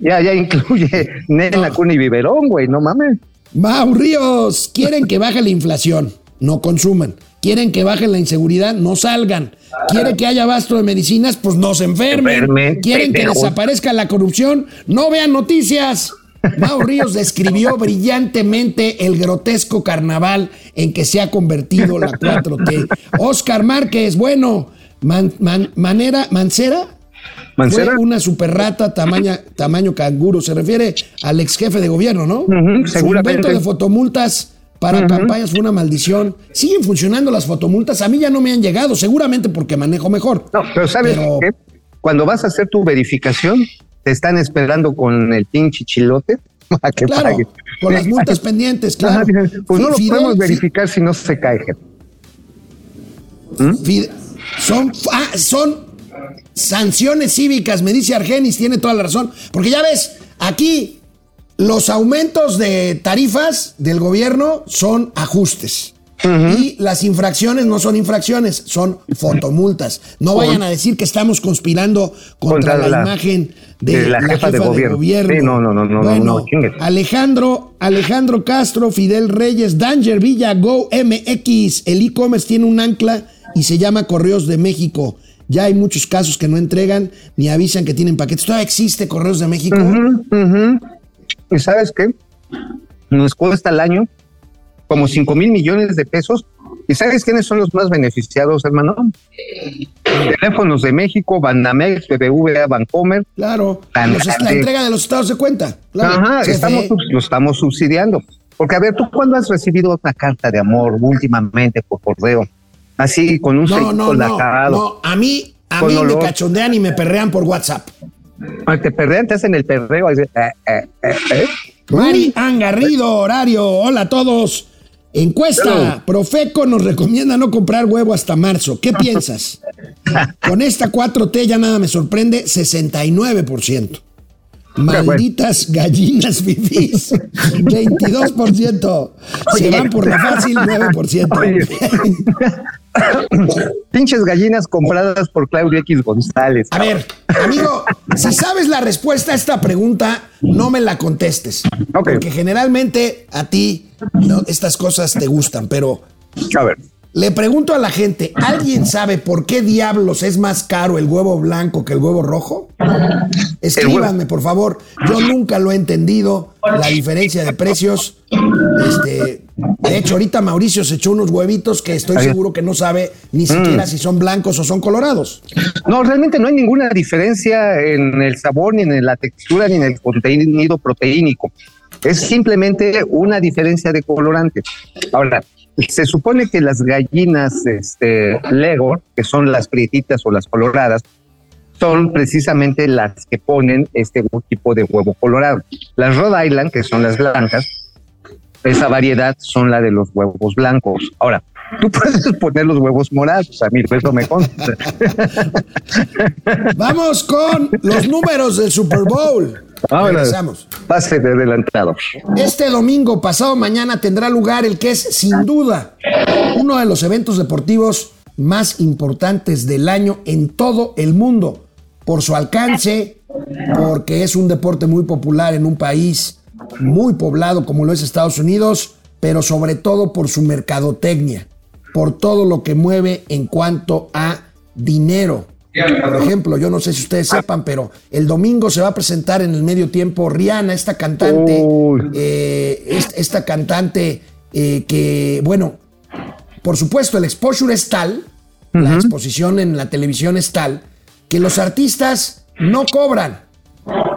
Ya, ya incluye nena, cuna y biberón, güey, no mames. Mau Ríos, quieren que baje la inflación, no consuman. Quieren que baje la inseguridad, no salgan. Quieren que haya abasto de medicinas, pues no se enfermen. Quieren que desaparezca la corrupción, no vean noticias. Mau Ríos describió brillantemente el grotesco carnaval en que se ha convertido la 4T. Oscar Márquez, bueno, Man- Man- Manera, Mancera. Mancera. Fue una superrata tamaña, tamaño canguro. Se refiere al ex jefe de gobierno, ¿no? Ujú, Su seguramente. invento de fotomultas para campañas fue una maldición. Siguen funcionando las fotomultas. A mí ya no me han llegado, seguramente porque manejo mejor. No, pero ¿sabes Pero- qué? Cuando vas a hacer tu verificación, te están esperando con el pinche chilote que Claro, pagues. con las multas pendientes, claro. Pues no lo Fidel- podemos Fi- verificar si no se cae, jefe. Fide- Son, ah, son sanciones cívicas, me dice Argenis, tiene toda la razón. Porque ya ves, aquí los aumentos de tarifas del gobierno son ajustes. Y las infracciones no son infracciones, son fotomultas. No vayan a decir que estamos conspirando contra, Contra la, la- imagen de, de la jefa de gobierno. Sí, no, no, no, no, Bueno, no, chingue. Alejandro, Alejandro Castro, Fidel Reyes, Danger Villa, Go MX. El e-commerce tiene un ancla y se llama Correos de México. Ya hay muchos casos que no entregan ni avisan que tienen paquetes. ¿Todavía existe Correos de México? Ujú. ¿Y sabes qué? Nos cuesta al año como 5 mil millones de pesos. ¿Y sabes quiénes son los más beneficiados, hermano? Teléfonos de México, Banamex, BBVA, Bancomer. Claro. Los- la entrega de los estados de cuenta. Claro. Ajá, estamos, lo estamos subsidiando. Porque, a ver, ¿tú cuándo has recibido una carta de amor últimamente por correo? Así, con un No, no, no, no. A mí, a mí me cachondean y me perrean por WhatsApp. Te perrean, te hacen el perreo. eh, eh, eh, eh. Mari Angarrido, horario. Hola a todos. Encuesta. Profeco nos recomienda no comprar huevo hasta marzo. ¿Qué piensas? Con esta 4T ya nada me sorprende, 69%. Malditas gallinas fifís, 22%. Se van por la fácil, 9%. Oye. Pinches gallinas compradas por Claudio X González. A ver, amigo, si sabes la respuesta a esta pregunta, no me la contestes. Porque generalmente a ti no, estas cosas te gustan, pero A ver. Le pregunto a la gente, ¿alguien sabe por qué diablos es más caro el huevo blanco que el huevo rojo? Escríbanme, por favor. Yo nunca lo he entendido, la diferencia de precios. Este, de hecho, ahorita Mauricio se echó unos huevitos que estoy seguro que no sabe Mm. ni siquiera si son blancos o son colorados. No, realmente no hay ninguna diferencia en el sabor, ni en la textura, ni en el contenido proteínico. Es simplemente una diferencia de colorante. Ahora, se supone que las gallinas este, Lego, que son las prietitas o las coloradas, son precisamente las que ponen este tipo de huevo colorado. Las Rhode Island, que son las blancas, esa variedad son la de los huevos blancos. Ahora, tú puedes poner los huevos morados, a mí eso me consta. Vamos con los números del Super Bowl. Regresamos. Pase de adelantado. Este domingo, pasado mañana, tendrá lugar el que es, sin duda, uno de los eventos deportivos más importantes del año en todo el mundo, por su alcance, porque es un deporte muy popular en un país muy poblado como lo es Estados Unidos, pero sobre todo por su mercadotecnia, por todo lo que mueve en cuanto a dinero. Por ejemplo, yo no sé si ustedes sepan, pero el domingo se va a presentar en el medio tiempo Rihanna, esta cantante, eh, est- esta cantante eh, que, bueno, por supuesto, el exposure es tal, la exposición en la televisión es tal, que los artistas no cobran.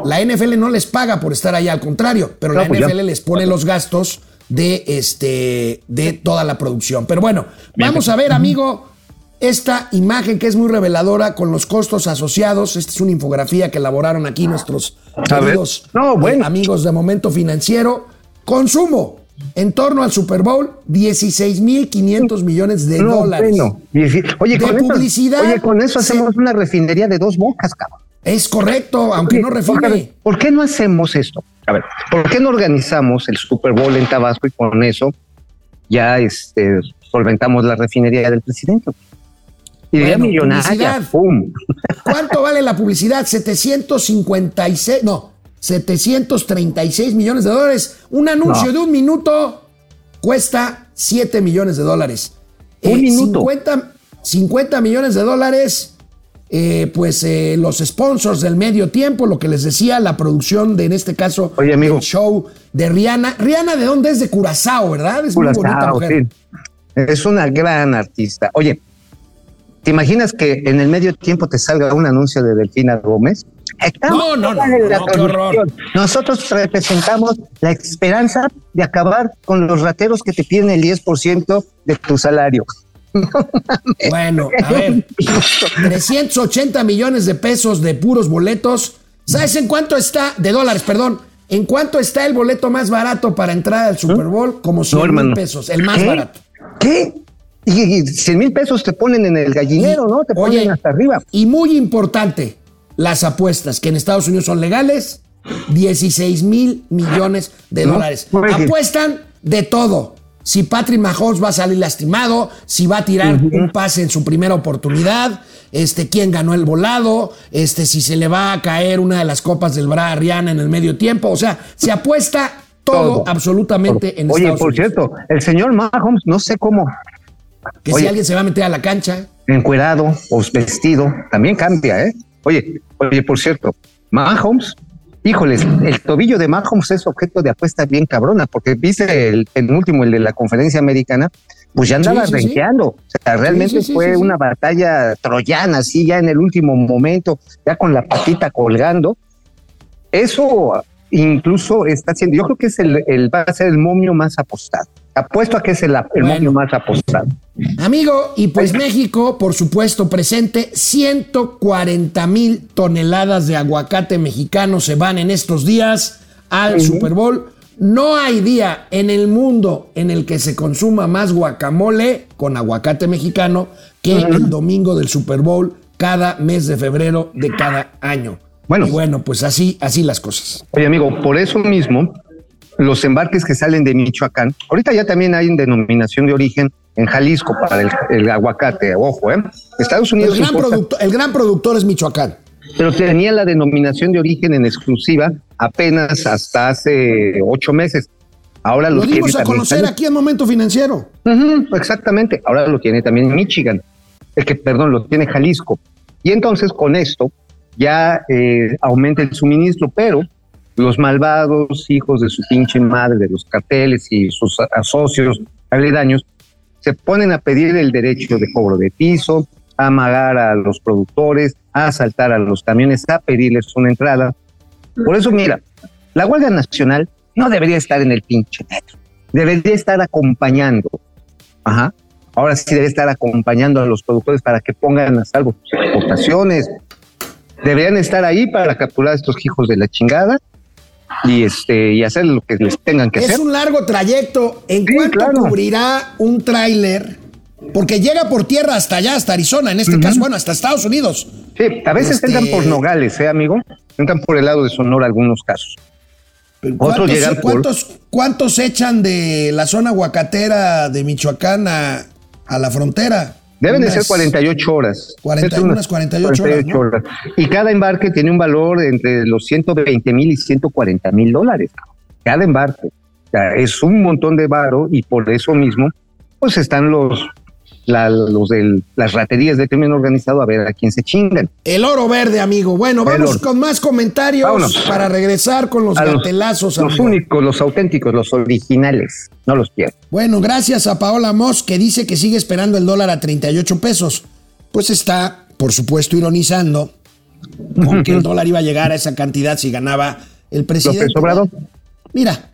La NFL no les paga por estar allá, al contrario, pero No, la pues ya. NFL les pone los gastos de este de toda la producción. Pero bueno, vamos a ver, amigo, esta imagen que es muy reveladora con los costos asociados. Esta es una infografía que elaboraron aquí nuestros A ver. queridos No, eh, bueno. amigos de Momento Financiero. Consumo en torno al Super Bowl, 16.500 millones de No, dólares. bueno. Oye, De con eso, publicidad, oye, con eso sí. hacemos una refinería de dos bocas, cabrón. Es correcto, aunque no refine. ¿Por qué no hacemos esto? A ver, ¿por qué no organizamos el Super Bowl en Tabasco y con eso ya este, solventamos la refinería del presidente? Idea Bueno, millonaria. ¿Cuánto vale la publicidad? 756, no, 736 millones de dólares. Un anuncio No. de un minuto cuesta 7 millones de dólares. Un minuto. 50, 50 millones de dólares eh, pues eh, los sponsors del medio tiempo, lo que les decía, la producción de, en este caso, Oye, amigo. el show de Rihanna. Rihanna, ¿de dónde es? De Curazao, ¿verdad? Es muy bonita Curazao, mujer. sí. Es una gran artista. Oye, ¿te imaginas que en el medio tiempo te salga un anuncio de Delfina Gómez? Estamos No, no, no, no, qué horror. transmisión. Nosotros representamos la esperanza de acabar con los rateros que te piden el 10% de tu salario. Bueno, a ver, 380 millones de pesos de puros boletos. ¿Sabes en cuánto está? De dólares, perdón. ¿En cuánto está el boleto más barato para entrar al Super Bowl? Como 100 mil pesos, el más ¿Qué? barato. ¿Qué? Y, y 100 mil pesos te ponen en el gallinero, ¿no? Te ponen hasta arriba. Y muy importante, las apuestas, que en Estados Unidos son legales, 16 mil millones de No, dólares. Apuestan de todo. Si Patrick Mahomes va a salir lastimado, si va a tirar un pase en su primera oportunidad, este, quién ganó el volado, este, si se le va a caer una de las copas del Bra a Rihanna en el medio tiempo. O sea, se apuesta todo, absolutamente en Oye, Estados por Unidos. cierto, el señor Mahomes, no sé cómo, Que si alguien se va a meter a la cancha. encuerado o vestido, también cambia, ¿eh? Oye, oye, por cierto, Mahomes, híjoles, el tobillo de Mahomes es objeto de apuesta bien cabrona, porque viste el penúltimo, el de la conferencia americana, pues ya andaba Sí, sí, sí. renqueando. O sea, realmente fue una batalla troyana, así ya en el último momento, ya con la patita colgando. Eso incluso está haciendo, yo creo que es el, el- va a ser el momio más apostado. Apuesto a que es el, el Bueno. momio más apostado. Amigo, y pues México, por supuesto, presente, 140 mil toneladas de aguacate mexicano se van en estos días al Super Bowl. No hay día en el mundo en el que se consuma más guacamole con aguacate mexicano que el domingo del Super Bowl cada mes de febrero de cada año. Bueno. Y bueno, pues así, así las cosas. Oye, amigo, por eso mismo, los embarques que salen de Michoacán, ahorita ya también hay en denominación de origen en Jalisco para el, el aguacate, ojo, ¿eh? Estados El Unidos gran, importa, producto- el gran productor es Michoacán. pero tenía la denominación de origen en exclusiva apenas hasta hace ocho meses. Ahora lo, Lo tiene dimos a conocer aquí en Momento Financiero. Exactamente. Ahora lo tiene también Michigan. El que, perdón, lo tiene Jalisco. Y entonces con esto ya eh, aumenta el suministro, pero los malvados hijos de su pinche madre, de los carteles y sus a- socios aledaños, se ponen a pedir el derecho de cobro de piso, a amagar a los productores, a asaltar a los camiones, a pedirles una entrada. Por eso, mira, la huelga nacional no debería estar en el pinche metro, debería estar acompañando. Ajá. Ahora sí debe estar acompañando a los productores para que pongan a salvo sus exportaciones. Deberían estar ahí para capturar a estos hijos de la chingada y este y hacer lo que les tengan que Es hacer. un largo trayecto. ¿En Sí, cuánto claro. cubrirá un tráiler? Porque llega por tierra hasta allá, hasta Arizona, en este caso, bueno, hasta Estados Unidos. Sí, a veces Este- entran por Nogales, ¿eh, amigo? Entran por el lado de Sonora algunos casos. ¿Cuántos, llegan por- cuántos, cuántos echan de la zona aguacatera de Michoacán a, a la frontera? Deben de Unas- ser 48 horas. 40 Es unas 48 horas, ¿no? horas. Y cada embarque tiene un valor entre los 120 mil y 140 mil dólares. Cada embarque. O sea, es un montón de varo y por eso mismo, pues están los, la- los de las raterías de crimen organizado a ver a quién se chingan. El oro verde, amigo. Bueno, vamos con más comentarios Vámonos. para regresar con los A los- gatelazos, Los amigo. únicos, los auténticos, los originales. No los pierdo. Bueno, gracias a Paola Moss, que dice que sigue esperando el dólar a 38 pesos. Pues está, por supuesto, ironizando con que el dólar iba a llegar a esa cantidad si ganaba el presidente. López Obrador. Mira,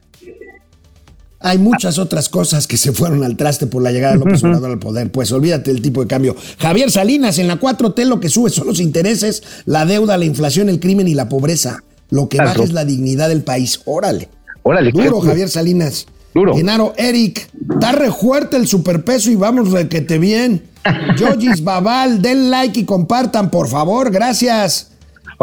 hay muchas otras cosas que se fueron al traste por la llegada de López Obrador al poder. Pues olvídate del tipo de cambio. Javier Salinas, en la 4T lo que sube son los intereses, la deuda, la inflación, el crimen y la pobreza. Lo que baja es la dignidad del país. Órale. Órale, qué- Duro, Javier Salinas. Duro. Genaro, Eric, está re fuerte el superpeso y vamos requete bien. Yogis Babal, den like y compartan, por favor, gracias.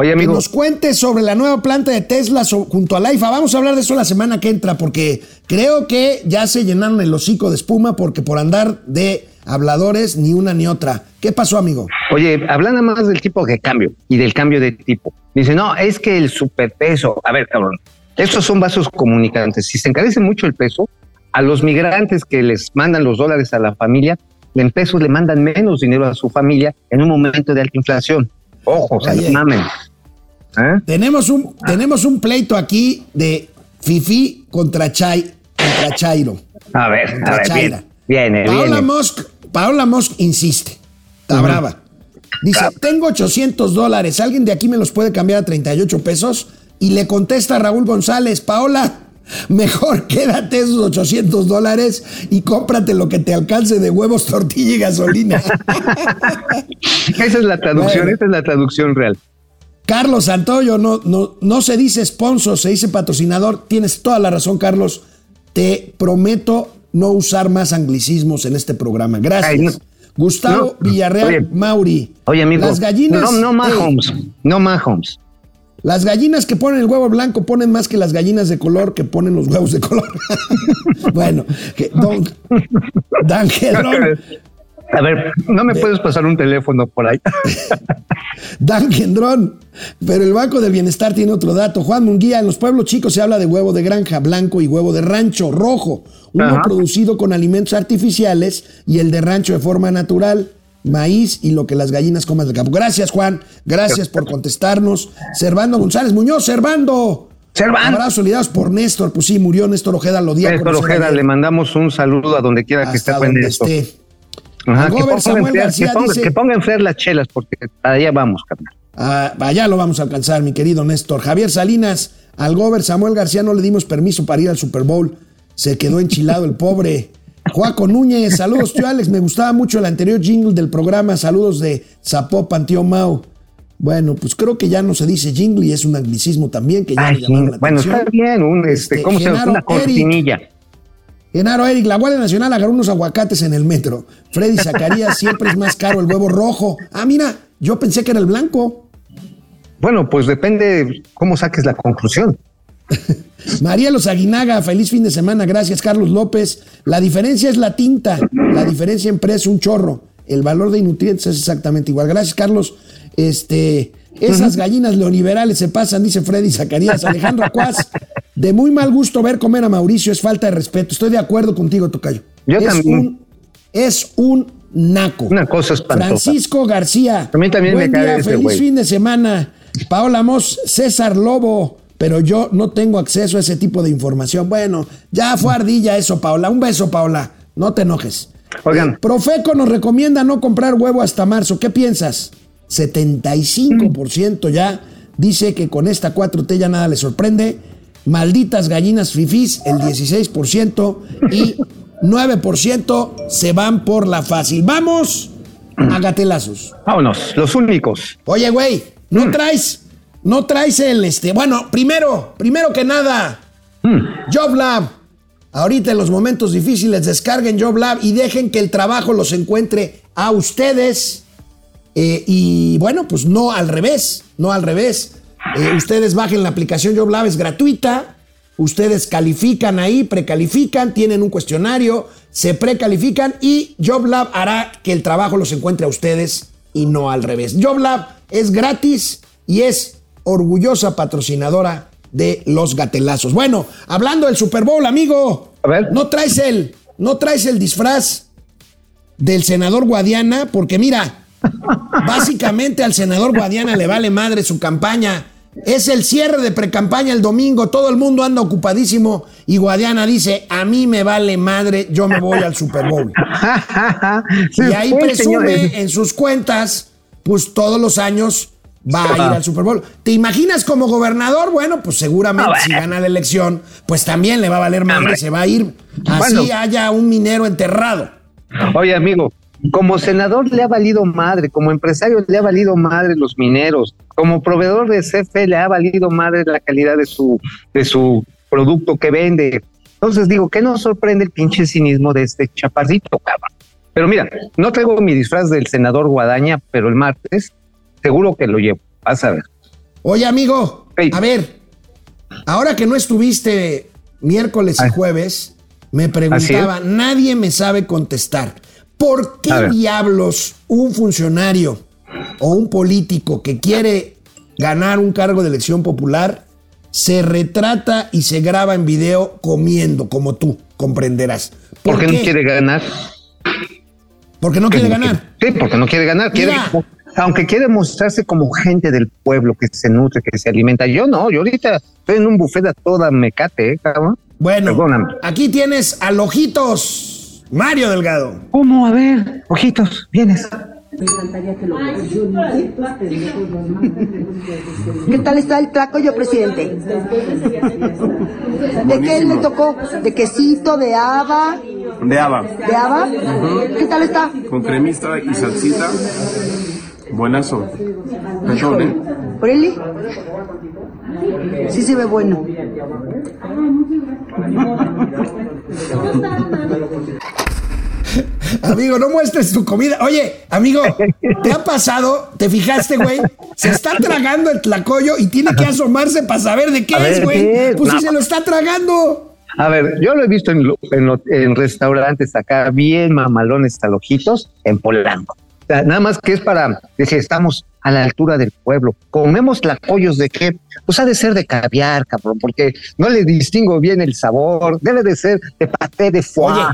Oye, Que amigo. nos cuente sobre la nueva planta de Tesla junto a la IFA. Vamos a hablar de eso la semana que entra, porque creo que ya se llenaron el hocico de espuma, porque por andar de habladores, ni una ni otra. ¿Qué pasó, amigo? Oye, hablan nada más del tipo de cambio y del cambio de tipo. Dice, no, es que el superpeso. A ver, cabrón, estos son vasos comunicantes. Si se encarece mucho el peso, a los migrantes que les mandan los dólares a la familia, en pesos le mandan menos dinero a su familia en un momento de alta inflación. Ojo, Oye. mamen. ¿Eh? Tenemos un, tenemos un pleito aquí de Fifi contra, Chai, contra Chairo. A ver, a ver, Chaira. viene, Paola viene. Musk, Paola Musk insiste. Está brava. Dice, tengo 800 dólares. ¿Alguien de aquí me los puede cambiar a 38 pesos? Y le contesta a Raúl González, Paola, mejor quédate esos 800 dólares y cómprate lo que te alcance de huevos, tortilla y gasolina. Esa es la traducción, Bueno. esa es la traducción real. Carlos Santoyo, no, no, no se dice sponsor, se dice patrocinador. Tienes toda la razón, Carlos. Te prometo no usar más anglicismos en este programa. Gracias. Ay, no. Gustavo No. Villarreal Oye. Mauri. Oye, amigo, Las gallinas. no, no Mahomes, no Mahomes. las gallinas que ponen el huevo blanco ponen más que las gallinas de color que ponen los huevos de color. bueno, que don, Dan A ver, no me puedes pasar un teléfono por ahí. Dan Gendrón. Pero el Banco del Bienestar tiene otro dato. Juan Munguía, en los pueblos chicos se habla de huevo de granja blanco y huevo de rancho rojo. Uno Ajá. producido con alimentos artificiales y el de rancho de forma natural. Maíz y lo que las gallinas coman del campo. Gracias, Juan. Gracias por contestarnos. Servando González Muñoz, Servando. Servando. Abrazos solidados por Néstor. Pues sí, murió Néstor Ojeda, lo día Néstor Ojeda, le mandamos un saludo a donde quiera que esté donde Néstor. esté. Ajá, que, pongan Samuel que, pongan, dice- que pongan enfriar las chelas, porque para allá vamos, carnal. Ah, allá lo vamos a alcanzar, mi querido Néstor. Javier Salinas, al gober Samuel García no le dimos permiso para ir al Super Bowl. Se quedó enchilado el pobre. Juaco Núñez, saludos, tío Alex. Me gustaba mucho el anterior jingle del programa. Saludos de Zapopan, tío Mau. Bueno, pues creo que ya no se dice jingle y es un anglicismo también que ya Ay, le llamaron la bueno, atención. está bien, un, este, Este, ¿cómo se llama? Una Eric. Genaro Eric, la Guardia Nacional agarró unos aguacates en el metro. Freddy Zacarías, siempre es más caro el huevo rojo. Ah, mira, yo pensé que era el blanco. Bueno, pues depende cómo saques la conclusión. Marielo Aguinaga, feliz fin de semana, gracias Carlos López. La diferencia es la tinta, la diferencia en precio un chorro. El valor de nutrientes es exactamente igual. Gracias Carlos. Este, esas gallinas neoliberales se pasan, dice Freddy Zacarías. Alejandro Acuaz, de muy mal gusto ver comer a Mauricio es falta de respeto. Estoy de acuerdo contigo, Tocayo. Yo es también. Un, es un naco. Una cosa espantosa. Francisco García. A mí también me Buen cae día, ese feliz fin de semana. Paola Mos, César Lobo, pero yo no tengo acceso a ese tipo de información. Bueno, ya fue ardilla eso, Paola. Un beso, Paola. No te enojes. Oigan. Eh, Profeco nos recomienda no comprar huevo hasta marzo. ¿Qué piensas? 75% ya dice que con esta 4T ya nada le sorprende. Malditas gallinas fifís, el 16% y 9% se van por la fácil. Vamos a gatelazos. Vámonos, los únicos. Oye, güey, no traes, no traes el este. Bueno, primero, primero que nada, JobLab. Ahorita en los momentos difíciles descarguen JobLab y dejen que el trabajo los encuentre a ustedes. Eh, y bueno, pues no al revés, no al revés. Eh, ustedes bajen la aplicación JobLab, es gratuita. Ustedes califican ahí, precalifican, tienen un cuestionario, se precalifican y JobLab hará que el trabajo los encuentre a ustedes y no al revés. JobLab es gratis y es orgullosa patrocinadora de los gatelazos. Bueno, hablando del Super Bowl, amigo, A ver. no traes el, no traes el disfraz del senador Guadiana, porque mira, básicamente al senador Guadiana le vale madre su campaña. Es el cierre de precampaña el domingo, todo el mundo anda ocupadísimo y Guadiana dice, a mí me vale madre, yo me voy al Super Bowl. Sí, y ahí presume señores. en sus cuentas, pues todos los años va a ir al Super Bowl. ¿Te imaginas como gobernador? Bueno, pues seguramente Ah, si gana la elección, pues también le va a valer madre, se va a ir. Así Bueno. haya un minero enterrado. Oye, amigo, como senador le ha valido madre, como empresario le ha valido madre los mineros, como proveedor de CFE le ha valido madre la calidad de su, de su producto que vende. Entonces digo, ¿qué nos sorprende el pinche cinismo de este chaparrito, cabrón? Pero mira, no traigo mi disfraz del senador Guadaña, pero el martes seguro que lo llevo. Vas a ver. Oye, amigo, a ver, ahora que no estuviste miércoles y Ay. jueves, me preguntaba, nadie me sabe contestar. ¿Por qué diablos un funcionario o un político que quiere ganar un cargo de elección popular se retrata y se graba en video comiendo, como tú comprenderás? ¿Por ¿Por qué no quiere ganar? Porque no quiere ganar. Sí, porque no quiere ganar. Quiere, Mira, aunque quiere mostrarse como gente del pueblo que se nutre, que se alimenta. Yo no, yo ahorita estoy en un buffet a toda mecate, ¿eh, cabrón? Bueno, Perdóname. aquí tienes al Ojitos, Mario Delgado. ¿Cómo? A ver, ojitos, vienes. ¿Qué tal está el tlacoyo, presidente? ¿De qué le tocó? ¿De quesito, de haba? De haba, ¿De haba? ¿Qué tal está? con cremista y salsita. Buenazo. Perdón, ¿eh? Sí se ve bueno. Amigo, no muestres tu comida. Oye, amigo, ¿te ha pasado? ¿Te fijaste, güey? Se está tragando el tlacoyo y tiene que asomarse para saber de qué A es, ver, güey. ¿qué es? Pues si se lo está tragando. A ver, yo lo he visto en, en, en restaurantes acá, bien mamalones talojitos, en Polanco. Nada más que es para decir, estamos a la altura del pueblo. Comemos tlacoyos de qué? Pues ha de ser de caviar, cabrón, porque no le distingo bien el sabor. Debe de ser de paté de foie.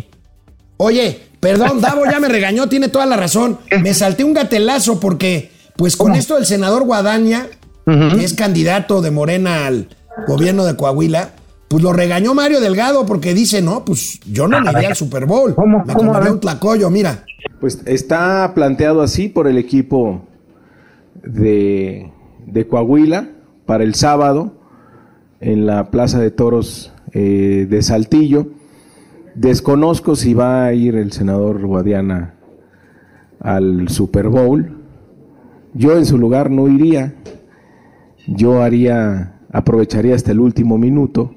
Oye, oye, perdón, Davo ya me regañó, tiene toda la razón. Me salté un gatelazo porque, pues con esto del senador Guadaña, que es candidato de Morena al gobierno de Coahuila, pues lo regañó Mario Delgado porque dice, no, pues yo no me iría al Super Bowl. ¿Cómo? Me ¿Cómo? Un tlacoyo, mira. Pues está planteado así por el equipo de, de Coahuila para el sábado en la Plaza de Toros eh, de Saltillo. Desconozco si va a ir el senador Guadiana al Super Bowl. Yo en su lugar no iría. Yo haría, aprovecharía hasta el último minuto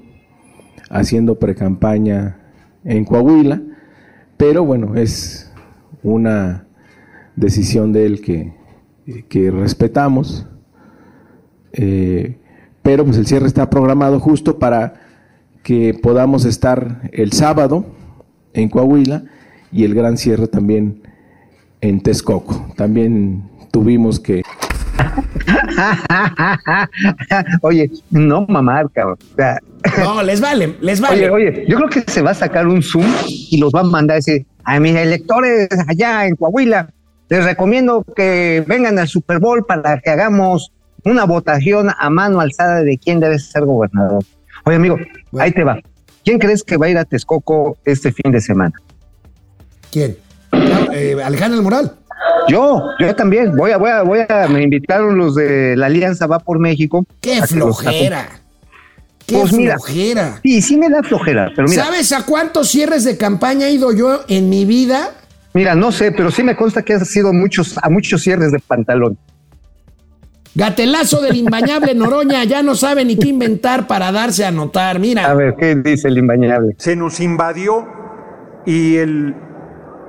haciendo precampaña en Coahuila. Pero bueno, es una decisión de él que, que respetamos. Eh, pero pues el cierre está programado justo para que podamos estar el sábado en Coahuila y el gran cierre también en Texcoco. También tuvimos que Oye, no mamar, cabrón. No, les vale, les vale. Oye, oye, yo creo que se va a sacar un Zoom y los va a mandar a decir a mis electores allá en Coahuila. Les recomiendo que vengan al Super Bowl para que hagamos una votación a mano alzada de quién debe ser gobernador. Oye, amigo, ahí te va. ¿Quién crees que va a ir a Texcoco este fin de semana? ¿Quién? Ah, eh, Alejandro El Moral. Yo, yo también. Voy a, voy a, voy a, me invitaron los de la Alianza Va por México. ¡Qué flojera! ¡Qué Pues mira, flojera! Sí, sí me da flojera, pero mira, ¿Sabes a cuántos cierres de campaña he ido yo en mi vida? mira, no sé, pero sí me consta que han sido muchos, a muchos cierres de pantalón. Gatelazo del imbañable Noroña, ya no sabe ni qué inventar para darse a notar. A Mira, ver, ¿qué dice el imbañable? se nos invadió y el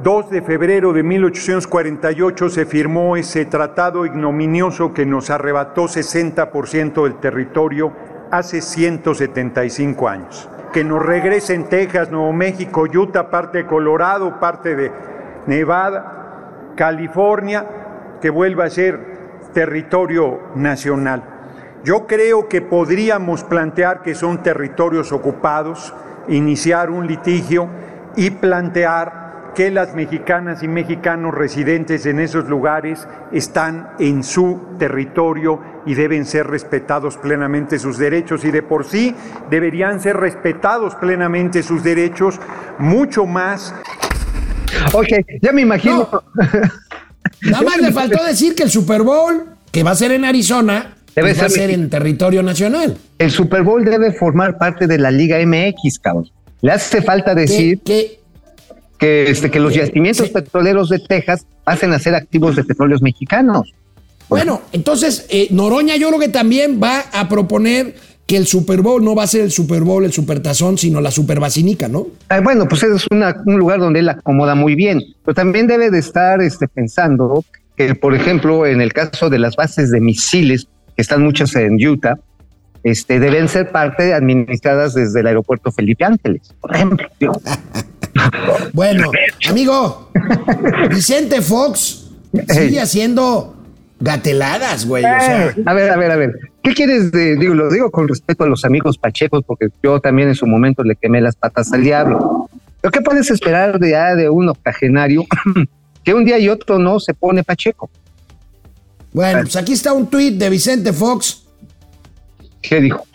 2 de febrero de 1848 se firmó ese tratado ignominioso que nos arrebató 60% del territorio hace 175 años. Que nos regresen Texas, Nuevo México, Utah, parte de Colorado, parte de Nevada, California, que vuelva a ser territorio nacional. Yo creo que podríamos plantear que son territorios ocupados, iniciar un litigio y plantear que las mexicanas y mexicanos residentes en esos lugares están en su territorio y deben ser respetados plenamente sus derechos y de por sí deberían ser respetados plenamente sus derechos mucho más Ok, ya me imagino. nada más le faltó decir que el Super Bowl, que va a ser en Arizona, Debe pues va a ser ser en territorio nacional. El Super Bowl debe formar parte de la Liga MX, cabrón. Le hace falta decir que, que, este, que los yacimientos petroleros de Texas pasen a ser activos de petróleos mexicanos. Bueno, entonces eh, Noroña yo creo que también va a proponer que el Super Bowl no va a ser el Super Bowl, el Supertazón, sino la Super Basinica, ¿no? Ah, bueno, pues es una- un lugar donde él acomoda muy bien, pero también debe de estar este, pensando que, por ejemplo, en el caso de las bases de misiles, que están muchas en Utah, este, deben ser parte administradas desde el aeropuerto Felipe Ángeles, por ejemplo. Bueno, amigo, Vicente Fox sigue haciendo gateladas, güey. O sea, Eh, a ver, a ver, a ver. ¿Qué quieres de, digo, lo digo con respeto a los amigos pachecos, porque yo también en su momento le quemé las patas al diablo. ¿Pero qué puedes esperar de, ah, de un octogenario que un día y otro no se pone pacheco? Bueno, pues aquí está un tuit de Vicente Fox. ¿Qué dijo?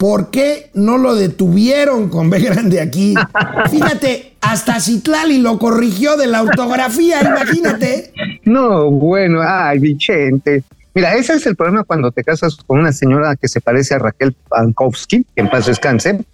¿Por qué no lo detuvieron con B grande aquí? Fíjate, hasta Citlali lo corrigió de la ortografía, imagínate. No, bueno, ay, Vicente. Mira, ese es el problema cuando te casas con una señora que se parece a Raquel Pankowski, que en paz descanse,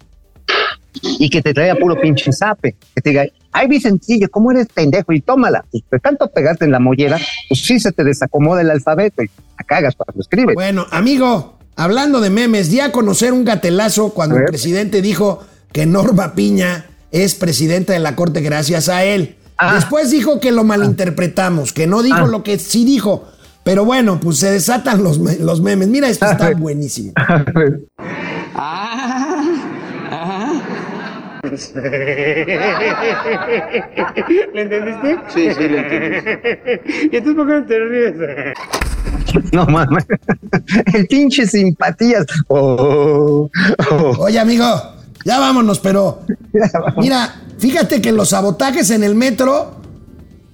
y que te trae a puro pinche zape, que te diga, ay Vicentillo, ¿cómo eres pendejo? Y tómala. Pues de tanto pegarte en la mollera, pues sí se te desacomoda el alfabeto y la cagas cuando escribes. Bueno, amigo, hablando de memes, di a conocer un gatelazo cuando el presidente dijo que Norma Piña es presidenta de la Corte gracias a él. Ah. Después dijo que lo malinterpretamos, que no dijo Ah. lo que sí dijo. Pero bueno, pues se desatan los, los memes. Mira, esto está buenísimo. ¿Le entendiste? Sí, sí, le entendí. ¿Y entonces por qué no te ríes? No mames. El pinche simpatías. Oh, oh. Oye, amigo, ya vámonos, pero mira, fíjate que los sabotajes en el metro,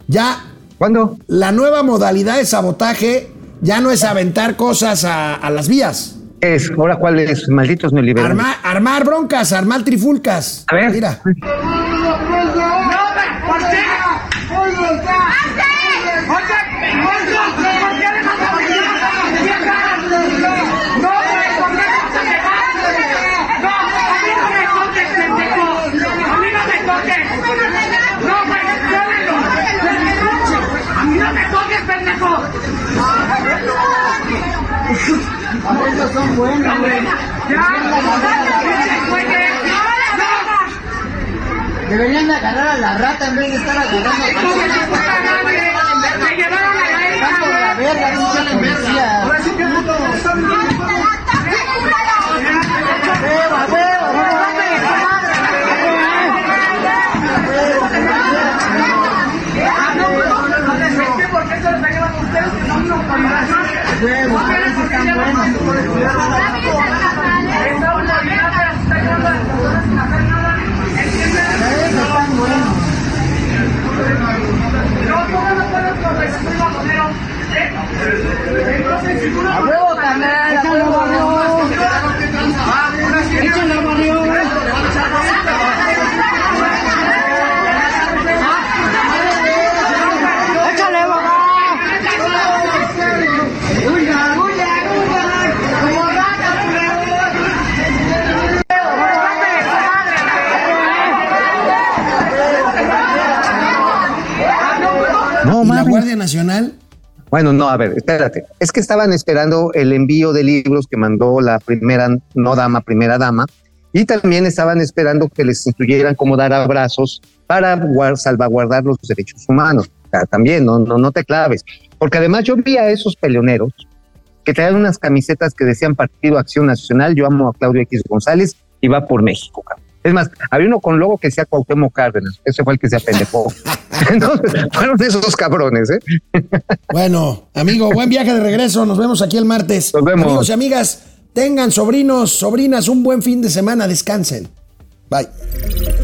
ya ¿Cuándo? la nueva modalidad de sabotaje ya no es aventar cosas a, a las vías. Es, ahora cuál es, malditos neoliberales. Armar, armar broncas, armar trifulcas. A ver. Mira. Deberían de agarrar a la rata en vez de estar agarrando a Están por la verga, pinche policía. ¡Huevo, a huevo! ¡Huevo! Esos están buenos. Esos están buenos. ¡A huevo, carnal! ¡A huevo! ¡Échale, Mario! ¡Échale, mamá! ¡Huya, huya, huya! No ¿Y la mames. Guardia Nacional? Bueno, no, a ver, espérate. Es que estaban esperando el envío de libros que mandó la primera, no dama, primera dama, y también estaban esperando que les instruyeran cómo dar abrazos para guar- salvaguardar los derechos humanos. También, no, no, no te claves. Porque además yo vi a esos peleoneros que traían unas camisetas que decían Partido Acción Nacional, yo amo a Claudio X González y va por México, cabrón. Es más, había uno con logo que decía Cuauhtémoc Cárdenas, ese fue el que se apendejó. Entonces, fueron esos cabrones, ¿eh? Bueno, amigo, buen viaje de regreso. Nos vemos aquí el martes. Nos vemos. Amigos y amigas, tengan sobrinos, sobrinas, un buen fin de semana. Descansen. Bye.